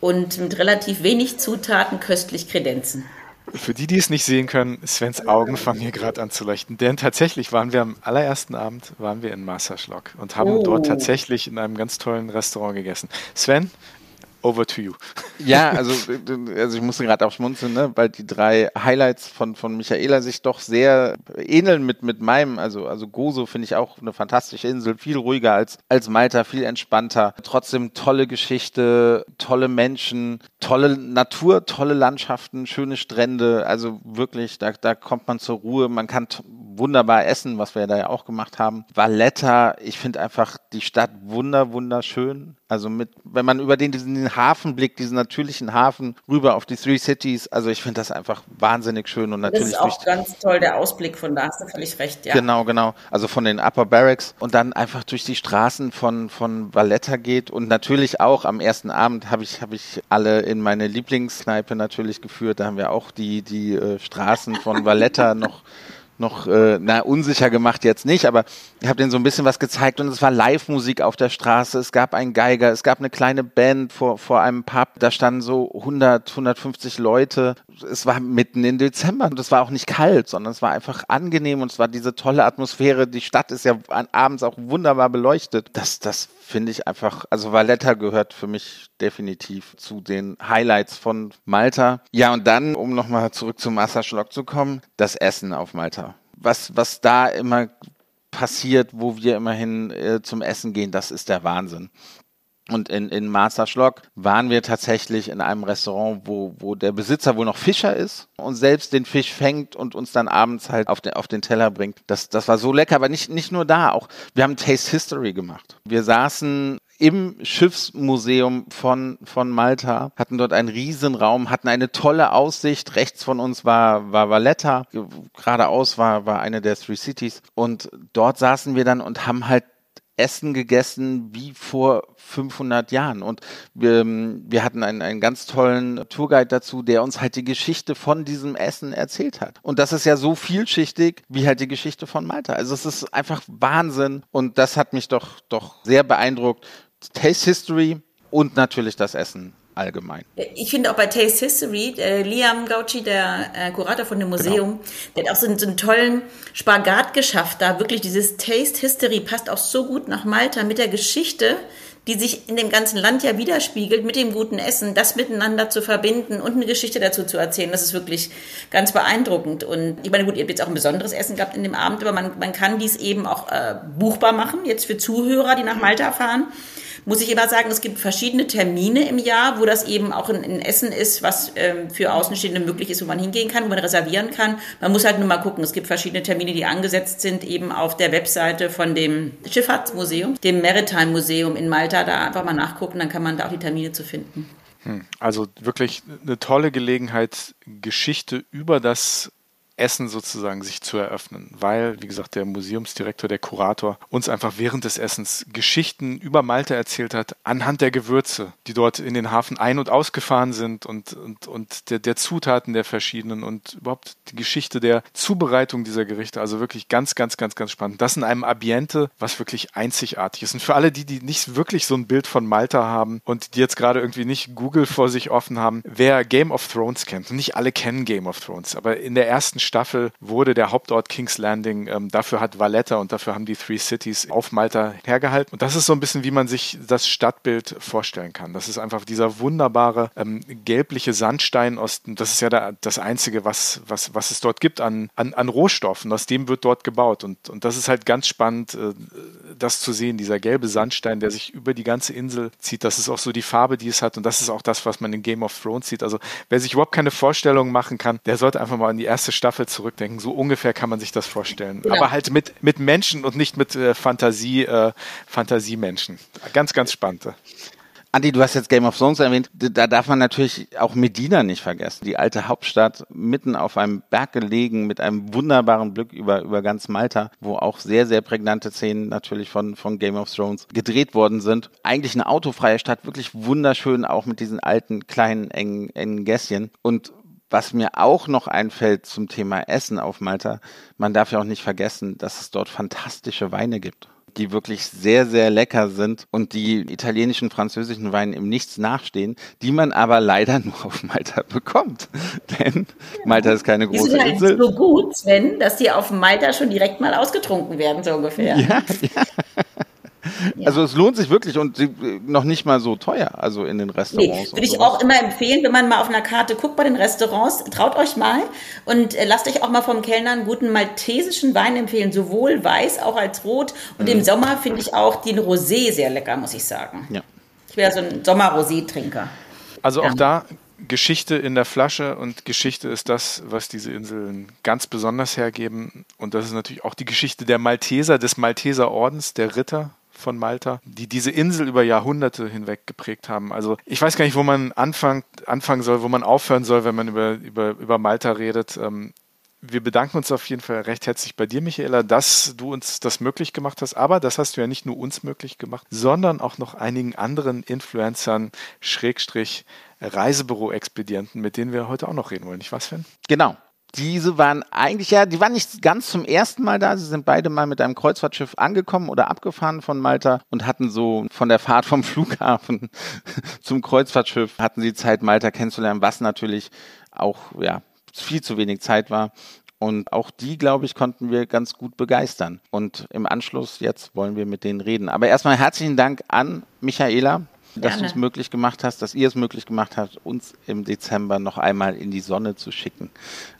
S3: und mit relativ wenig Zutaten köstlich kredenzen.
S1: Für die, die es nicht sehen können, Svens Augen fangen hier gerade an zu leuchten. Denn tatsächlich waren wir am allerersten Abend waren wir in Masterschlock und haben oh. dort tatsächlich in einem ganz tollen Restaurant gegessen. Sven, over to you.
S2: Ja, [LAUGHS] also, also ich musste gerade aufschmunzeln, ne, weil die drei Highlights von, von Michaela sich doch sehr ähneln mit, mit meinem. Also, also Gozo finde ich auch eine fantastische Insel, viel ruhiger als, als Malta, viel entspannter. Trotzdem tolle Geschichte, tolle Menschen, tolle Natur, tolle Landschaften, schöne Strände. Also wirklich, da, da kommt man zur Ruhe. Man kann wunderbar essen, was wir da ja auch gemacht haben. Valletta, ich finde einfach die Stadt wunder, wunderschön. Also mit, wenn man über den, diesen Hafen blickt, diesen natürlichen Hafen rüber auf die Three Cities, also ich finde das einfach wahnsinnig schön und natürlich.
S3: Das ist auch ganz toll, der Ausblick von da, hast du völlig recht, ja.
S2: Genau, genau. Also von den Upper Barracks und dann einfach durch die Straßen von, von Valletta geht und natürlich auch am ersten Abend habe ich, habe ich alle in meine Lieblingskneipe natürlich geführt. Da haben wir auch die, die äh, Straßen von Valletta [LAUGHS] noch noch, äh, na, unsicher gemacht jetzt nicht, aber ich habe denen so ein bisschen was gezeigt und es war Live-Musik auf der Straße, es gab einen Geiger, es gab eine kleine Band vor, vor einem Pub, da standen so 100, 150 Leute. Es war mitten in Dezember und es war auch nicht kalt, sondern es war einfach angenehm und es war diese tolle Atmosphäre. Die Stadt ist ja abends auch wunderbar beleuchtet. Das, das finde ich einfach, also Valletta gehört für mich definitiv zu den Highlights von Malta. Ja, und dann, um nochmal zurück zum Masterschlock zu kommen, das Essen auf Malta. Was, was da immer passiert, wo wir immerhin äh, zum Essen gehen, das ist der Wahnsinn. Und in, in Masterschlock waren wir tatsächlich in einem Restaurant, wo, wo der Besitzer wohl noch Fischer ist und selbst den Fisch fängt und uns dann abends halt auf den, auf den Teller bringt. Das, das war so lecker, aber nicht, nicht nur da, auch wir haben Taste History gemacht. Wir saßen im Schiffsmuseum von, von Malta, hatten dort einen Riesenraum, hatten eine tolle Aussicht. Rechts von uns war, war Valletta, geradeaus war, war eine der Three Cities. Und dort saßen wir dann und haben halt Essen gegessen wie vor 500 Jahren. Und wir, wir hatten einen, einen ganz tollen Tourguide dazu, der uns halt die Geschichte von diesem Essen erzählt hat. Und das ist ja so vielschichtig wie halt die Geschichte von Malta. Also es ist einfach Wahnsinn. Und das hat mich doch, doch sehr beeindruckt, Taste History und natürlich das Essen allgemein.
S3: Ich finde auch bei Taste History, äh, Liam Gauci, der äh, Kurator von dem Museum, genau. der hat auch so einen, so einen, tollen Spagat geschafft. Da wirklich dieses Taste History passt auch so gut nach Malta mit der Geschichte, die sich in dem ganzen Land ja widerspiegelt, mit dem guten Essen, das miteinander zu verbinden und eine Geschichte dazu zu erzählen. Das ist wirklich ganz beeindruckend. Und ich meine, gut, ihr habt jetzt auch ein besonderes Essen gehabt in dem Abend, aber man, man kann dies eben auch äh, buchbar machen, jetzt für Zuhörer, die nach Malta fahren muss ich immer sagen, es gibt verschiedene Termine im Jahr, wo das eben auch ein, Essen ist, was ähm, für Außenstehende möglich ist, wo man hingehen kann, wo man reservieren kann. Man muss halt nur mal gucken. Es gibt verschiedene Termine, die angesetzt sind, eben auf der Webseite von dem Schifffahrtsmuseum, dem Maritime Museum in Malta. Da einfach mal nachgucken, dann kann man da auch die Termine zu finden.
S1: Hm, also wirklich eine tolle Gelegenheit, Geschichte über das Essen sozusagen sich zu eröffnen, weil, wie gesagt, der Museumsdirektor, der Kurator uns einfach während des Essens Geschichten über Malta erzählt hat, anhand der Gewürze, die dort in den Hafen ein- und ausgefahren sind und, und, und der, der Zutaten der verschiedenen und überhaupt die Geschichte der Zubereitung dieser Gerichte. Also wirklich ganz, ganz, ganz, ganz spannend. Das in einem Ambiente, was wirklich einzigartig ist. Und für alle die, die nicht wirklich so ein Bild von Malta haben und die jetzt gerade irgendwie nicht Google vor sich offen haben, wer Game of Thrones kennt, und nicht alle kennen Game of Thrones, aber in der ersten Staffel wurde der Hauptort King's Landing, ähm, dafür hat Valletta und dafür haben die Three Cities auf Malta hergehalten. Und das ist so ein bisschen, wie man sich das Stadtbild vorstellen kann. Das ist einfach dieser wunderbare ähm, gelbliche Sandstein aus, das ist ja da, das Einzige, was, was, was es dort gibt an, an, an Rohstoffen. Aus dem wird dort gebaut. Und, und das ist halt ganz spannend, äh, das zu sehen, dieser gelbe Sandstein, der sich über die ganze Insel zieht. Das ist auch so die Farbe, die es hat. Und das ist auch das, was man in Game of Thrones sieht. Also wer sich überhaupt keine Vorstellungen machen kann, der sollte einfach mal an die erste Staffel zurückdenken. So ungefähr kann man sich das vorstellen. Ja. Aber halt mit, mit Menschen und nicht mit äh, Fantasie, äh, Fantasiemenschen. Ganz, ganz spannend.
S2: Andi, du hast jetzt Game of Thrones erwähnt. Da darf man natürlich auch Medina nicht vergessen. Die alte Hauptstadt, mitten auf einem Berg gelegen, mit einem wunderbaren Blick über, über ganz Malta, wo auch sehr, sehr prägnante Szenen natürlich von, von Game of Thrones gedreht worden sind. Eigentlich eine autofreie Stadt, wirklich wunderschön, auch mit diesen alten, kleinen, engen, engen Gässchen. Und was mir auch noch einfällt zum Thema Essen auf Malta, man darf ja auch nicht vergessen, dass es dort fantastische Weine gibt die wirklich sehr, sehr lecker sind und die italienischen, französischen Weinen im Nichts nachstehen, die man aber leider nur auf Malta bekommt. [LAUGHS] Denn Malta ist keine große die sind halt Insel.
S3: so gut, Sven, dass die auf Malta schon direkt mal ausgetrunken werden, so ungefähr. Ja, ja.
S2: Also es lohnt sich wirklich und noch nicht mal so teuer, also in den Restaurants.
S3: Nee, würde ich auch immer empfehlen, wenn man mal auf einer Karte guckt bei den Restaurants, traut euch mal und äh, lasst euch auch mal vom Kellner einen guten maltesischen Wein empfehlen, sowohl weiß auch als rot. Und mhm. im Sommer finde ich auch den Rosé sehr lecker, muss ich sagen. Ja. Ich wäre so ein Sommer-Rosé-Trinker.
S1: Also auch da Geschichte in der Flasche und Geschichte ist das, was diese Inseln ganz besonders hergeben. Und das ist natürlich auch die Geschichte der Malteser, des Malteser Ordens, der Ritter, von Malta, die diese Insel über Jahrhunderte hinweg geprägt haben. Also ich weiß gar nicht, wo man anfangen, anfangen soll, wo man aufhören soll, wenn man über, über, über Malta redet. Ähm, wir bedanken uns auf jeden Fall recht herzlich bei dir, Michaela, dass du uns das möglich gemacht hast. Aber das hast du ja nicht nur uns möglich gemacht, sondern auch noch einigen anderen Influencern, Schrägstrich, Reisebüro-Expedienten, mit denen wir heute auch noch reden wollen. Nicht was, Sven?
S2: Genau diese waren eigentlich ja, die waren nicht ganz zum ersten Mal da. Sie sind beide mal mit einem Kreuzfahrtschiff angekommen oder abgefahren von Malta und hatten so von der Fahrt vom [LAUGHS] Flughafen zum Kreuzfahrtschiff hatten sie Zeit, Malta kennenzulernen, was natürlich auch, ja, viel zu wenig Zeit war. Und auch die, glaube ich, konnten wir ganz gut begeistern. Und im Anschluss jetzt wollen wir mit denen reden. Aber erstmal herzlichen Dank an Michaela dass du es möglich gemacht hast, dass ihr es möglich gemacht habt, uns im Dezember noch einmal in die Sonne zu schicken.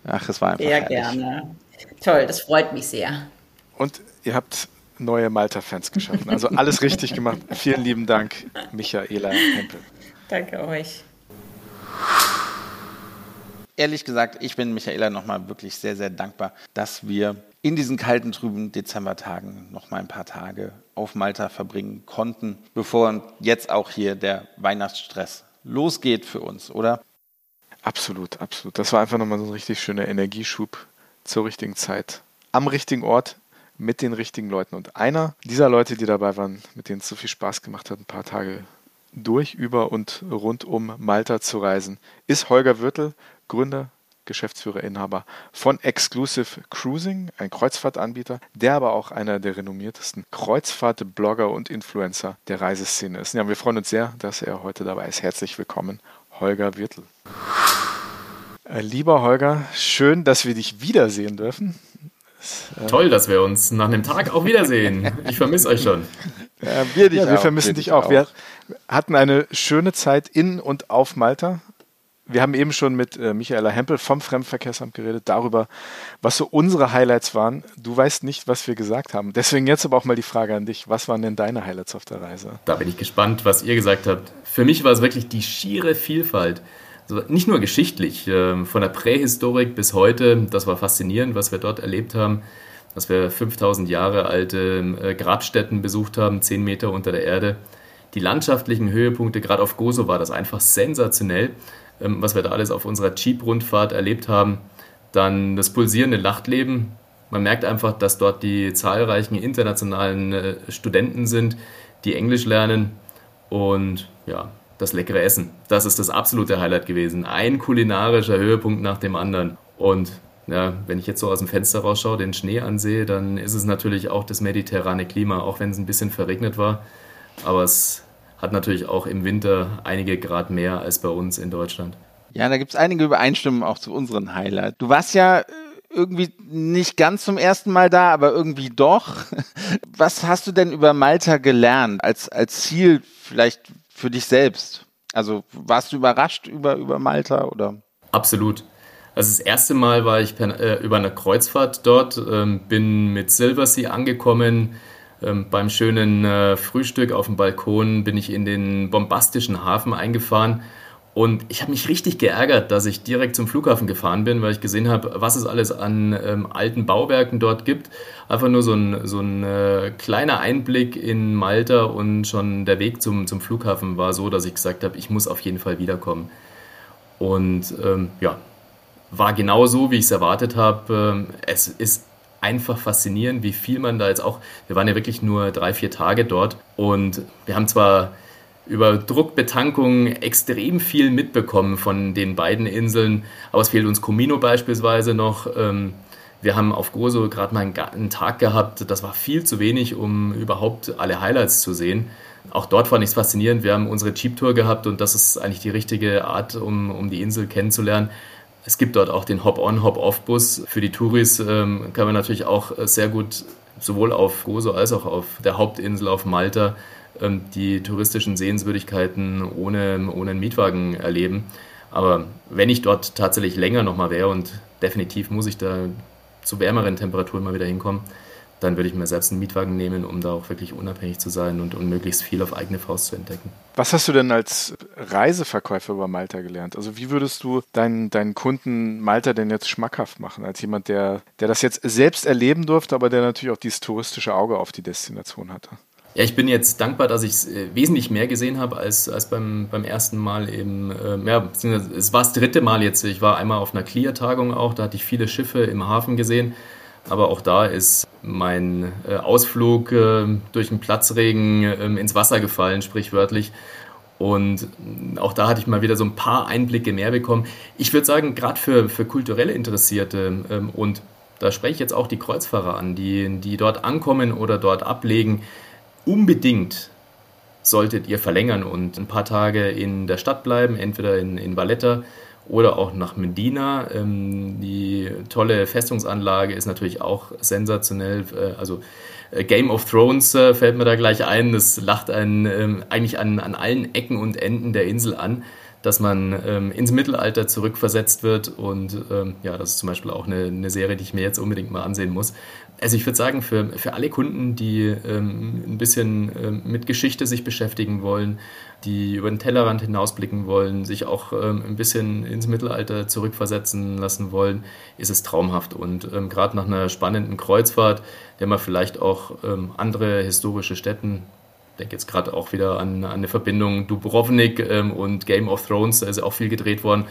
S2: Ach, es war einfach Sehr herrlich. gerne.
S3: Toll, das freut mich sehr.
S1: Und ihr habt neue Malta-Fans geschaffen. Also alles richtig gemacht. [LAUGHS] Vielen lieben Dank, Michaela Hempel.
S3: Danke euch.
S2: Ehrlich gesagt, ich bin Michaela nochmal wirklich sehr, sehr dankbar, dass wir in diesen kalten, trüben Dezembertagen noch mal ein paar Tage auf Malta verbringen konnten, bevor jetzt auch hier der Weihnachtsstress losgeht für uns, oder?
S1: Absolut, absolut. Das war einfach nochmal so ein richtig schöner Energieschub zur richtigen Zeit, am richtigen Ort, mit den richtigen Leuten. Und einer dieser Leute, die dabei waren, mit denen es so viel Spaß gemacht hat, ein paar Tage durch, über und rund um Malta zu reisen, ist Holger Würtel, Gründer Geschäftsführer, Inhaber von Exclusive Cruising, ein Kreuzfahrtanbieter, der aber auch einer der renommiertesten Kreuzfahrt-Blogger und Influencer der Reiseszene ist. Ja, wir freuen uns sehr, dass er heute dabei ist. Herzlich willkommen, Holger Wirtl. Äh, lieber Holger, schön, dass wir dich wiedersehen dürfen.
S4: Äh, Toll, dass wir uns nach einem Tag auch wiedersehen. Ich vermisse euch schon.
S1: Ja, wir, ja, wir vermissen dich auch. auch. Wir hatten eine schöne Zeit in und auf Malta wir haben eben schon mit äh, Michaela Hempel vom Fremdenverkehrsamt geredet, darüber, was so unsere Highlights waren. Du weißt nicht, was wir gesagt haben. Deswegen jetzt aber auch mal die Frage an dich. Was waren denn deine Highlights auf der Reise?
S4: Da bin ich gespannt, was ihr gesagt habt. Für mich war es wirklich die schiere Vielfalt. Also nicht nur geschichtlich, äh, von der Prähistorik bis heute. Das war faszinierend, was wir dort erlebt haben. Dass wir 5000 Jahre alte äh, Grabstätten besucht haben, 10 Meter unter der Erde. Die landschaftlichen Höhepunkte, gerade auf Gozo, war das einfach sensationell. Ähm, was wir da alles auf unserer Jeep-Rundfahrt erlebt haben. Dann das pulsierende Nachtleben. Man merkt einfach, dass dort die zahlreichen internationalen äh, Studenten sind, die Englisch lernen. Und ja, das leckere Essen. Das ist das absolute Highlight gewesen. Ein kulinarischer Höhepunkt nach dem anderen. Und ja, wenn ich jetzt so aus dem Fenster rausschaue, den Schnee ansehe, dann ist es natürlich auch das mediterrane Klima, auch wenn es ein bisschen verregnet war. Aber es hat natürlich auch im Winter einige Grad mehr als bei uns in Deutschland.
S2: Ja, da gibt es einige Übereinstimmungen auch zu unseren Highlights. Du warst ja äh, irgendwie nicht ganz zum ersten Mal da, aber irgendwie doch. [LAUGHS] Was hast du denn über Malta gelernt als, als Ziel vielleicht für dich selbst? Also warst du überrascht über, über Malta oder?
S4: Absolut. Also das erste Mal war ich per, äh, über eine Kreuzfahrt dort, ähm, bin mit Silversea angekommen. Ähm, beim schönen äh, Frühstück auf dem Balkon bin ich in den bombastischen Hafen eingefahren und ich habe mich richtig geärgert, dass ich direkt zum Flughafen gefahren bin, weil ich gesehen habe, was es alles an ähm, alten Bauwerken dort gibt. Einfach nur so ein, so ein äh, kleiner Einblick in Malta und schon der Weg zum, zum Flughafen war so, dass ich gesagt habe, ich muss auf jeden Fall wiederkommen. Und ähm, ja, war genau so, wie ich es erwartet habe. Ähm, es ist einfach faszinierend, wie viel man da jetzt auch, wir waren ja wirklich nur drei, vier Tage dort und wir haben zwar über Druckbetankung extrem viel mitbekommen von den beiden Inseln. Aber es fehlt uns Comino beispielsweise noch. Ähm, wir haben auf Gozo gerade mal einen Tag gehabt, das war viel zu wenig, um überhaupt alle Highlights zu sehen. Auch dort fand ich es faszinierend. Wir haben unsere Jeep-Tour gehabt und das ist eigentlich die richtige Art, um, um die Insel kennenzulernen. Es gibt dort auch den Hop-on, Hop-off-Bus. Für die Touris ähm, kann man natürlich auch sehr gut sowohl auf Gozo als auch auf der Hauptinsel auf Malta ähm, die touristischen Sehenswürdigkeiten ohne, ohne einen Mietwagen erleben. Aber wenn ich dort tatsächlich länger nochmal wäre und definitiv muss ich da zu wärmeren Temperaturen mal wieder hinkommen, dann würde ich mir selbst einen Mietwagen nehmen, um da auch wirklich unabhängig zu sein und, und möglichst viel auf eigene Faust zu entdecken.
S1: Was hast du denn als Reiseverkäufer über Malta gelernt? Also wie würdest du deinen, deinen Kunden Malta denn jetzt schmackhaft machen, als jemand, der, der das jetzt selbst erleben durfte, aber der natürlich auch dieses touristische Auge auf die Destination hatte?
S4: Ja, ich bin jetzt dankbar, dass ich äh, wesentlich mehr gesehen habe als, als beim, beim ersten Mal eben. Äh, ja, es war das dritte Mal jetzt. Ich war einmal auf einer Clear-Tagung auch, da hatte ich viele Schiffe im Hafen gesehen. Aber auch da ist mein äh, Ausflug äh, durch den Platzregen ähm, ins Wasser gefallen, sprichwörtlich. Und auch da hatte ich mal wieder so ein paar Einblicke mehr bekommen. Ich würde sagen, gerade für, für kulturelle Interessierte ähm, und da spreche ich jetzt auch die Kreuzfahrer an, die, die dort ankommen oder dort ablegen, unbedingt solltet ihr verlängern und ein paar Tage in der Stadt bleiben, entweder in, in Valletta oder auch nach Medina. Ähm, die tolle Festungsanlage ist natürlich auch sensationell. Äh, also äh, Game of Thrones äh, fällt mir da gleich ein. Das lacht einen ähm, eigentlich an, an allen Ecken und Enden der Insel an dass man ähm, ins Mittelalter zurückversetzt wird. Und ja, das ist zum Beispiel auch eine, eine, Serie, die ich mir jetzt unbedingt mal ansehen muss. Also ich würde sagen, für, für alle Kunden, die ähm, ein bisschen ähm, mit Geschichte sich beschäftigen wollen, die über den Tellerrand hinausblicken wollen, sich auch ähm, ein bisschen ins Mittelalter zurückversetzen lassen wollen, ist es traumhaft. Und ähm, gerade nach einer spannenden Kreuzfahrt, der man vielleicht auch andere historische Städten denke jetzt gerade auch wieder an, an eine Verbindung Dubrovnik ähm, und Game of Thrones, da ist auch viel gedreht worden.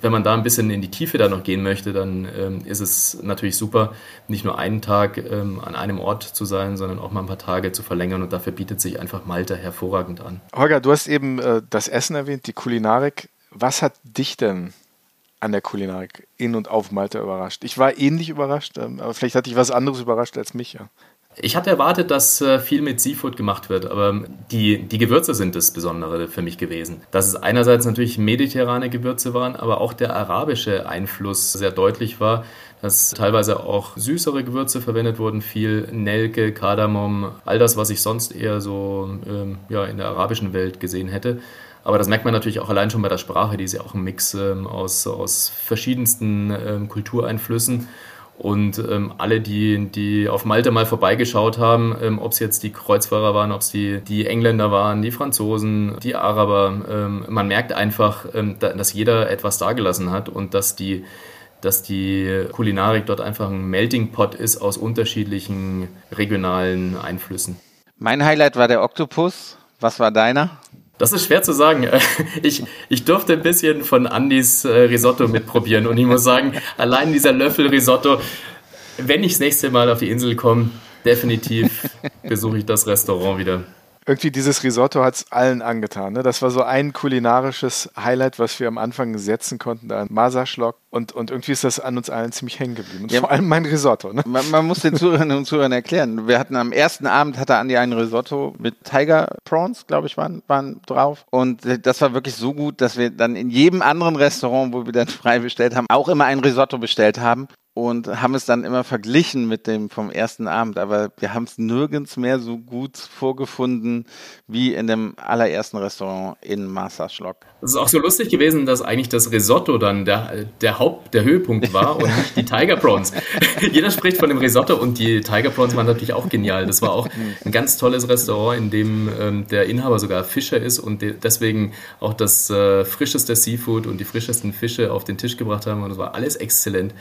S4: Wenn man da ein bisschen in die Tiefe da noch gehen möchte, dann ähm, ist es natürlich super, nicht nur einen Tag ähm, an einem Ort zu sein, sondern auch mal ein paar Tage zu verlängern und dafür bietet sich einfach Malta hervorragend an.
S1: Holger, du hast eben äh, das Essen erwähnt, die Kulinarik. Was hat dich denn an der Kulinarik in und auf Malta überrascht? Ich war ähnlich überrascht, ähm, aber vielleicht hat dich was anderes überrascht als mich. Ja.
S4: Ich hatte erwartet, dass äh, viel mit Seafood gemacht wird, aber die, die Gewürze sind das Besondere für mich gewesen. Dass es einerseits natürlich mediterrane Gewürze waren, aber auch der arabische Einfluss sehr deutlich war, dass teilweise auch süßere Gewürze verwendet wurden, viel Nelke, Kardamom, all das, was ich sonst eher so ähm, ja, in der arabischen Welt gesehen hätte. Aber das merkt man natürlich auch allein schon bei der Sprache, die ist ja auch ein Mix ähm, aus, aus verschiedensten ähm, Kultureinflüssen. Und ähm, alle, die, die auf Malta mal vorbeigeschaut haben, ähm, ob es jetzt die Kreuzfahrer waren, ob es die, die Engländer waren, die Franzosen, die Araber, ähm, man merkt einfach, ähm, da, dass jeder etwas dagelassen hat und dass die, dass die Kulinarik dort einfach ein Melting Pot ist aus unterschiedlichen regionalen Einflüssen.
S2: Mein Highlight war der Oktopus. Was war deiner?
S4: Das ist schwer zu sagen. [LAUGHS] Ich, ich durfte ein bisschen von Andys äh, Risotto mitprobieren und ich muss sagen, allein dieser Löffel Risotto, wenn ich das nächste Mal auf die Insel komme, definitiv [LAUGHS] besuche ich das Restaurant wieder
S1: irgendwie dieses Risotto hat es allen angetan. Ne? Das war so ein kulinarisches Highlight, was wir am Anfang setzen konnten, da ein Maserschlock. Und, und irgendwie ist das an uns allen ziemlich hängen geblieben. Und ja, vor allem mein Risotto. Ne?
S2: Man, man, muss den Zuhörern und Zuhörern erklären. Wir hatten am ersten Abend hatte Andi ein Risotto mit Tiger Prawns, glaube ich, waren, waren drauf. Und das war wirklich so gut, dass wir dann in jedem anderen Restaurant, wo wir dann [LAUGHS] frei bestellt haben, auch immer ein Risotto bestellt haben. Und haben es dann immer verglichen mit dem vom ersten Abend, aber wir haben es nirgends mehr so gut vorgefunden wie in dem allerersten Restaurant in Masterschlock.
S4: Es ist auch so lustig gewesen, dass eigentlich das Risotto dann der, der Haupt, der Höhepunkt war und nicht die Tiger Prawns. [LAUGHS] Jeder spricht von dem Risotto und die Tiger Prawns waren natürlich auch genial. Das war auch ein ganz tolles Restaurant, in dem ähm, der Inhaber sogar Fischer ist und deswegen auch das äh, frischeste Seafood und die frischesten Fische auf den Tisch gebracht haben und es war alles exzellent.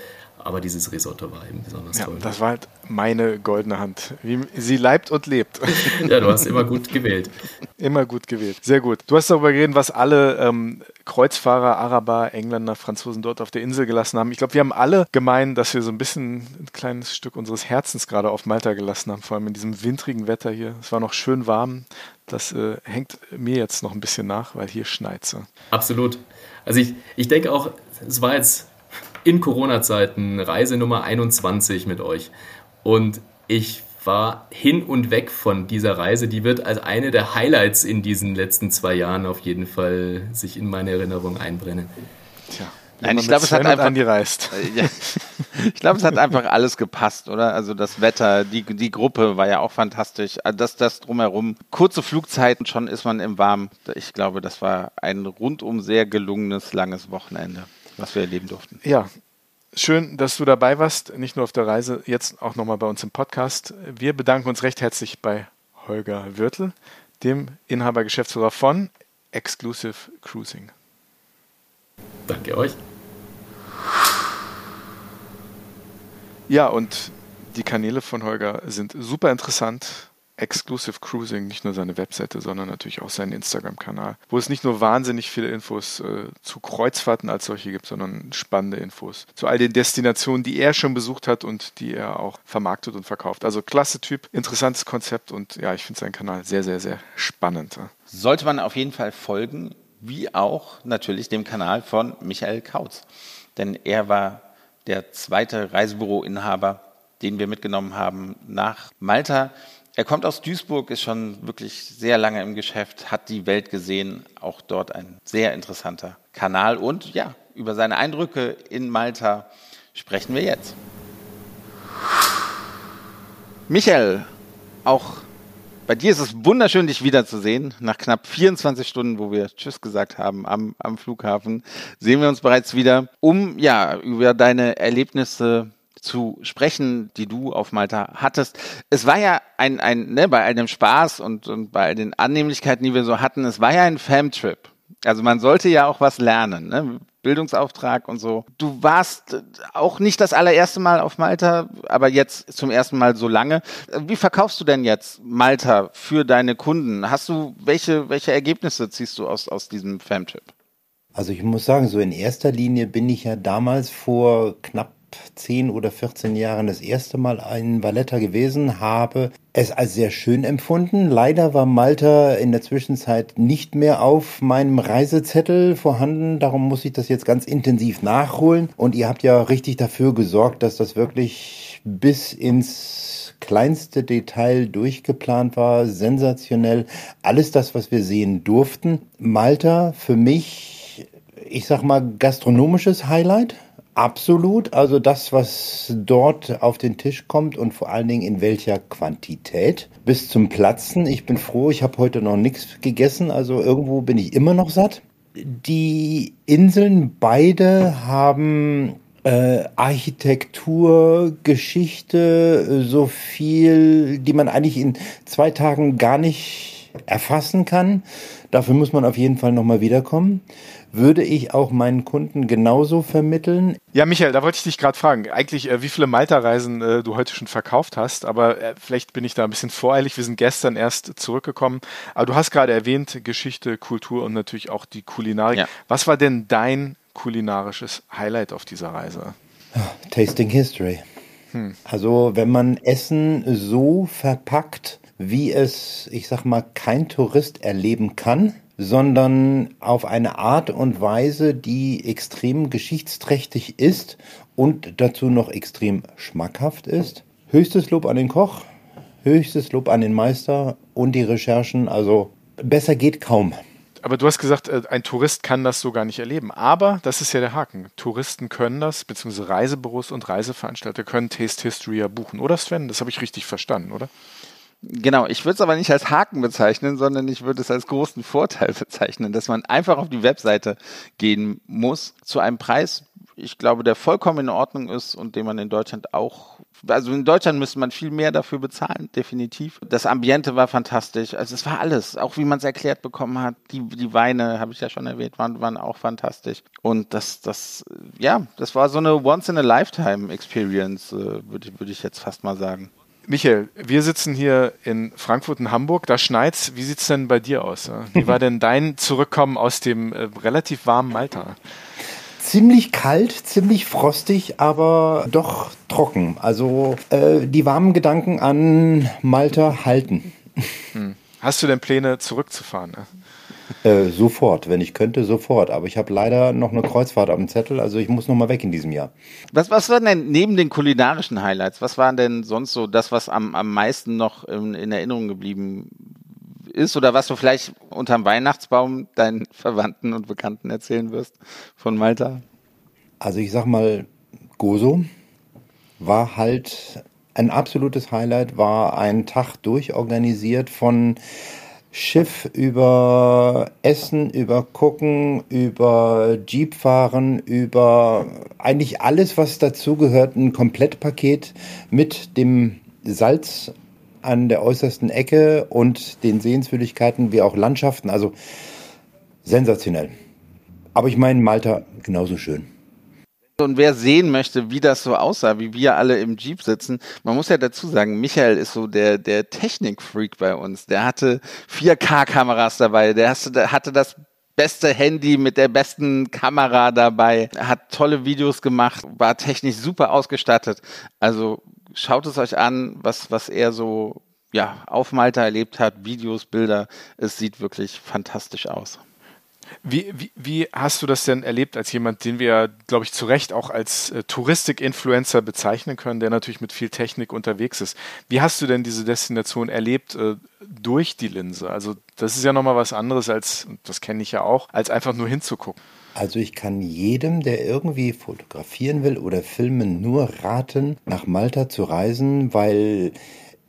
S4: Aber dieses Risotto war eben besonders
S1: ja,
S4: toll.
S1: Das war halt meine goldene Hand. Wie sie leibt und lebt. [LAUGHS]
S4: ja, du hast immer gut gewählt.
S1: Immer gut gewählt. Sehr gut. Du hast darüber geredet, was alle ähm, Kreuzfahrer, Araber, Engländer, Franzosen dort auf der Insel gelassen haben. Ich glaube, wir haben alle gemeint, dass wir so ein bisschen ein kleines Stück unseres Herzens gerade auf Malta gelassen haben, vor allem in diesem wintrigen Wetter hier. Es war noch schön warm. Das äh, hängt mir jetzt noch ein bisschen nach, weil hier schneit so.
S4: Absolut. Also ich, ich denke auch, es war jetzt in Corona-Zeiten Reise Nummer 21 mit euch. Und ich war hin und weg von dieser Reise. Die wird als eine der Highlights in diesen letzten zwei Jahren auf jeden Fall sich in meine Erinnerung einbrennen.
S1: Tja.
S2: Nein, ich glaube, es hat einfach,
S1: angereist. [LAUGHS]
S2: Ja, ich glaube, es hat einfach alles gepasst, oder? Also das Wetter, die, die Gruppe war ja auch fantastisch. Also das, das drumherum. Kurze Flugzeiten, schon ist man im Warmen. Ich glaube, das war ein rundum sehr gelungenes, langes Wochenende was wir erleben durften.
S1: Ja, schön, dass du dabei warst, nicht nur auf der Reise, jetzt auch nochmal bei uns im Podcast. Wir bedanken uns recht herzlich bei Holger Wirtel, dem Inhaber Geschäftsführer von Exclusive Cruising.
S4: Danke euch.
S1: Ja, und die Kanäle von Holger sind super interessant. Exclusive Cruising, nicht nur seine Webseite, sondern natürlich auch seinen Instagram-Kanal, wo es nicht nur wahnsinnig viele Infos äh, zu Kreuzfahrten als solche gibt, sondern spannende Infos zu all den Destinationen, die er schon besucht hat und die er auch vermarktet und verkauft. Also klasse Typ, interessantes Konzept und ja, ich finde seinen Kanal sehr, sehr, sehr spannend.
S2: Sollte man auf jeden Fall folgen, wie auch natürlich dem Kanal von Michael Kautz. Denn er war der zweite Reisebüroinhaber, den wir mitgenommen haben nach Malta. Er kommt aus Duisburg, ist schon wirklich sehr lange im Geschäft, hat die Welt gesehen, auch dort ein sehr interessanter Kanal. Und ja, über seine Eindrücke in Malta sprechen wir jetzt. Michael, auch bei dir ist es wunderschön, dich wiederzusehen. Nach knapp 24 Stunden, wo wir Tschüss gesagt haben am, am Flughafen, sehen wir uns bereits wieder, um ja über deine Erlebnisse zu sprechen, die du auf Malta hattest. Es war ja ein, ein ne, bei all dem Spaß und, und bei den Annehmlichkeiten, die wir so hatten, es war ja ein Fam-Trip. Also man sollte ja auch was lernen, ne? Bildungsauftrag und so. Du warst auch nicht das allererste Mal auf Malta, aber jetzt zum ersten Mal so lange. Wie verkaufst du denn jetzt Malta für deine Kunden? Hast du welche welche Ergebnisse ziehst du aus aus diesem Fam-Trip?
S5: Also ich muss sagen, so in erster Linie bin ich ja damals vor knapp 10 oder 14 Jahren das erste Mal in Valletta gewesen, habe es als sehr schön empfunden. Leider war Malta in der Zwischenzeit nicht mehr auf meinem Reisezettel vorhanden. Darum muss ich das jetzt ganz intensiv nachholen. Und ihr habt ja richtig dafür gesorgt, dass das wirklich bis ins kleinste Detail durchgeplant war. Sensationell. Alles das, was wir sehen durften. Malta für mich, ich sag mal, gastronomisches Highlight. Absolut. Also das, was dort auf den Tisch kommt und vor allen Dingen in welcher Quantität. Bis zum Platzen. Ich bin froh, ich habe heute noch nichts gegessen. Also irgendwo bin ich immer noch satt. Die Inseln beide haben äh, Architektur, Geschichte, so viel, die man eigentlich in zwei Tagen gar nicht erfassen kann. Dafür muss man auf jeden Fall nochmal wiederkommen würde ich auch meinen Kunden genauso vermitteln.
S1: Ja, Michael, da wollte ich dich gerade fragen, eigentlich äh, wie viele Malta-Reisen äh, du heute schon verkauft hast, aber äh, vielleicht bin ich da ein bisschen voreilig. Wir sind gestern erst zurückgekommen, aber du hast gerade erwähnt Geschichte, Kultur und natürlich auch die Kulinarik. Ja. Was war denn dein kulinarisches Highlight auf dieser Reise?
S5: Tasting History. Hm. Also wenn man Essen so verpackt, wie es, ich sag mal, kein Tourist erleben kann, sondern auf eine Art und Weise, die extrem geschichtsträchtig ist und dazu noch extrem schmackhaft ist. Höchstes Lob an den Koch, höchstes Lob an den Meister und die Recherchen. Also besser geht kaum.
S1: Aber du hast gesagt, äh, ein Tourist kann das so gar nicht erleben. Aber das ist ja der Haken. Touristen können das, beziehungsweise Reisebüros und Reiseveranstalter können Taste History ja buchen. Oder Sven? Das habe ich richtig verstanden, oder?
S2: Genau, ich würde es aber nicht als Haken bezeichnen, sondern ich würde es als großen Vorteil [LAUGHS] bezeichnen, dass man einfach auf die Webseite gehen muss zu einem Preis, ich glaube, der vollkommen in Ordnung ist und den man in Deutschland auch, also in Deutschland müsste man viel mehr dafür bezahlen, definitiv. Das Ambiente war fantastisch, also es war alles, auch wie man es erklärt bekommen hat. Die, die Weine, habe ich ja schon erwähnt, waren, waren auch fantastisch. Und das, das, ja, das war so eine Once-in-a-Lifetime-Experience, äh, würde ich, würde ich jetzt fast mal sagen.
S1: Michael, wir sitzen hier in Frankfurt und Hamburg, da schneit's. Wie sieht's denn bei dir aus? Wie war denn dein Zurückkommen aus dem äh, relativ warmen Malta?
S5: Ziemlich kalt, ziemlich frostig, aber doch trocken. Also äh, die warmen Gedanken an Malta halten.
S1: Hm. Hast du denn Pläne zurückzufahren? Ne?
S5: Äh, sofort, wenn ich könnte, sofort. Aber ich habe leider noch eine Kreuzfahrt am Zettel, also ich muss noch mal weg in diesem Jahr.
S2: Was, was waren denn neben den kulinarischen Highlights, was waren denn sonst so das, was am, am meisten noch in, in Erinnerung geblieben ist oder was du vielleicht unterm Weihnachtsbaum deinen Verwandten und Bekannten erzählen wirst von Malta?
S5: Also ich sag mal, Gozo war halt ein absolutes Highlight, war ein Tag durchorganisiert von Schiff, über Essen, über Gucken, über Jeep fahren, über eigentlich alles, was dazugehört, ein Komplettpaket mit dem Salz an der äußersten Ecke und den Sehenswürdigkeiten wie auch Landschaften. Also sensationell. Aber ich meine, Malta genauso schön.
S2: Und wer sehen möchte, wie das so aussah, wie wir alle im Jeep sitzen, man muss ja dazu sagen, Michael ist so der, der Technikfreak bei uns. Der hatte 4K-Kameras dabei, der hatte das beste Handy mit der besten Kamera dabei, hat tolle Videos gemacht, war technisch super ausgestattet. Also schaut es euch an, was, was er so ja, auf Malta erlebt hat, Videos, Bilder. Es sieht wirklich fantastisch aus.
S1: Wie, wie, wie, hast du das denn erlebt als jemand, den wir, glaube ich, zu Recht auch als äh, Touristik-Influencer bezeichnen können, der natürlich mit viel Technik unterwegs ist? Wie hast du denn diese Destination erlebt äh, durch die Linse? Also das ist ja nochmal was anderes als, das kenne ich ja auch, als einfach nur hinzugucken.
S5: Also ich kann jedem, der irgendwie fotografieren will oder filmen, nur raten, nach Malta zu reisen, weil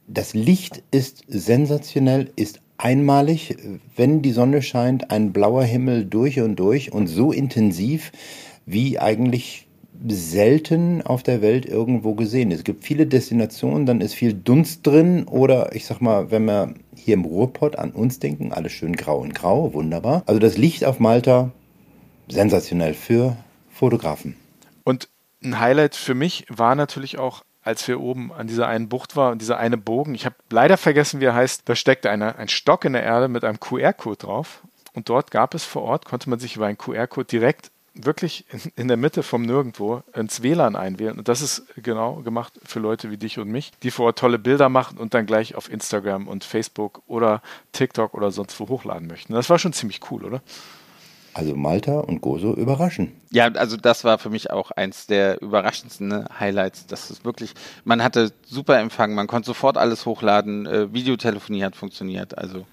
S5: das Licht ist sensationell, ist einmalig, wenn die Sonne scheint, ein blauer Himmel durch und durch und so intensiv wie eigentlich selten auf der Welt irgendwo gesehen. Es gibt viele Destinationen, dann ist viel Dunst drin oder ich sag mal, wenn wir hier im Ruhrpott an uns denken, alles schön grau und grau, wunderbar. Also das Licht auf Malta, sensationell für Fotografen.
S1: Und ein Highlight für mich war natürlich auch als wir oben an dieser einen Bucht waren und dieser eine Bogen. Ich habe leider vergessen, wie er heißt. Da steckte eine, ein Stock in der Erde mit einem QR-Code drauf. Und dort gab es vor Ort, konnte man sich über einen QR-Code direkt wirklich in, in, der Mitte vom Nirgendwo ins WLAN einwählen. Und das ist genau gemacht für Leute wie dich und mich, die vor Ort tolle Bilder machen und dann gleich auf Instagram und Facebook oder TikTok oder sonst wo hochladen möchten. Das war schon ziemlich cool, oder?
S5: Also Malta und Gozo überraschen.
S2: Ja, also das war für mich auch eins der überraschendsten ne, Highlights. Das ist wirklich, man hatte super Empfang, man konnte sofort alles hochladen, äh, Videotelefonie hat funktioniert. Also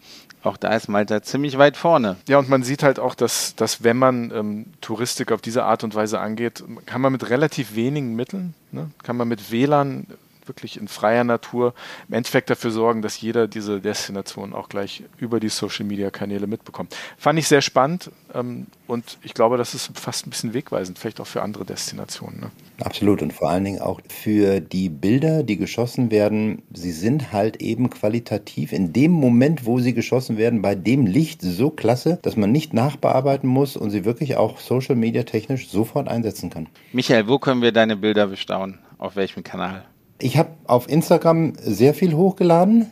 S2: auch da ist Malta ziemlich weit vorne.
S1: Ja, und man sieht halt auch, dass, dass wenn man ähm, Touristik auf diese Art und Weise angeht, kann man mit relativ wenigen Mitteln, ne, kann man mit WLAN wirklich in freier Natur im Endeffekt dafür sorgen, dass jeder diese Destination auch gleich über die Social-Media-Kanäle mitbekommt. Fand ich sehr spannend ähm, und ich glaube, das ist fast ein bisschen wegweisend, vielleicht auch für andere Destinationen. Ne?
S5: Absolut und vor allen Dingen auch für die Bilder, die geschossen werden. Sie sind halt eben qualitativ in dem Moment, wo sie geschossen werden, bei dem Licht so klasse, dass man nicht nachbearbeiten muss und sie wirklich auch Social-Media technisch sofort einsetzen kann.
S2: Michael, wo können wir deine Bilder bestaunen? Auf welchem Kanal?
S5: Ich habe auf Instagram sehr viel hochgeladen.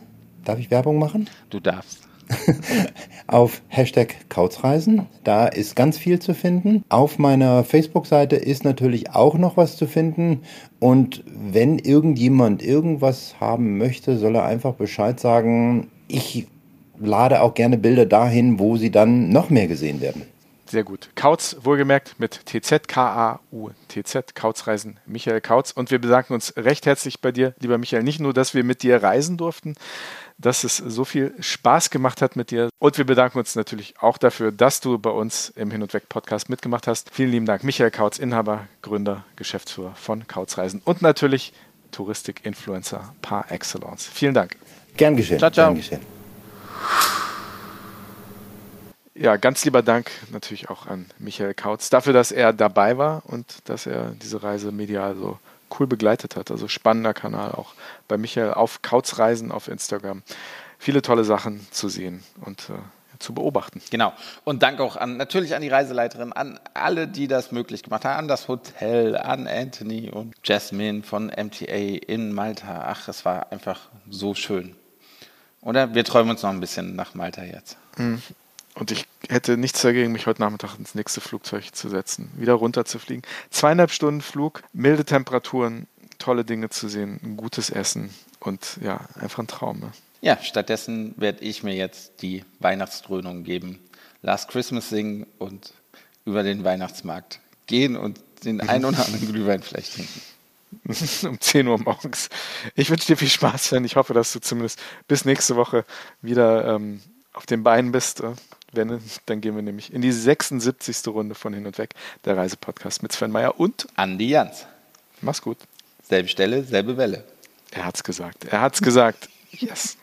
S5: Darf ich Werbung machen?
S2: Du darfst. [LAUGHS]
S5: auf Hashtag Kautzreisen. Da ist ganz viel zu finden. Auf meiner Facebook-Seite ist natürlich auch noch was zu finden. Und wenn irgendjemand irgendwas haben möchte, soll er einfach Bescheid sagen. Ich lade auch gerne Bilder dahin, wo sie dann noch mehr gesehen werden.
S1: Sehr gut. Kautz, wohlgemerkt mit TZ, K-A-U-T-Z, Kautzreisen, Michael Kautz. Und wir bedanken uns recht herzlich bei dir, lieber Michael. Nicht nur, dass wir mit dir reisen durften, dass es so viel Spaß gemacht hat mit dir. Und wir bedanken uns natürlich auch dafür, dass du bei uns im Hin und Weg Podcast mitgemacht hast. Vielen lieben Dank, Michael Kautz, Inhaber, Gründer, Geschäftsführer von Kautzreisen und natürlich Touristik-Influencer par excellence. Vielen Dank.
S5: Gern geschehen. Ciao, ciao. Gern geschehen.
S1: Ja, ganz lieber Dank natürlich auch an Michael Kautz dafür, dass er dabei war und dass er diese Reise medial so cool begleitet hat. Also spannender Kanal auch bei Michael auf Kautzreisen auf Instagram. Viele tolle Sachen zu sehen und äh, zu beobachten.
S2: Genau. Und Dank auch an natürlich an die Reiseleiterin, an alle, die das möglich gemacht haben, an das Hotel, an Anthony und Jasmine von MTA in Malta. Ach, es war einfach so schön. Oder wir träumen uns noch ein bisschen nach Malta jetzt.
S1: Mhm. Und ich hätte nichts dagegen, mich heute Nachmittag ins nächste Flugzeug zu setzen, wieder runter zu fliegen. Zweieinhalb Stunden Flug, milde Temperaturen, tolle Dinge zu sehen, ein gutes Essen und ja, einfach ein Traum. Ne?
S2: Ja, stattdessen werde ich mir jetzt die Weihnachtsdröhnung geben, Last Christmas singen und über den Weihnachtsmarkt gehen und den [LAUGHS] einen oder anderen Glühwein vielleicht trinken. [LAUGHS]
S1: um 10 Uhr morgens. Ich wünsche dir viel Spaß, Sven. Ich hoffe, dass du zumindest bis nächste Woche wieder ähm, auf den Beinen bist. Äh, wenn, dann gehen wir nämlich in die 76. Runde von Hin und Weg, der Reisepodcast mit Sven Meyer und
S2: Andi Jans.
S1: Mach's gut.
S2: Selbe Stelle, selbe Welle.
S1: Er hat's gesagt. Er hat's gesagt. Yes.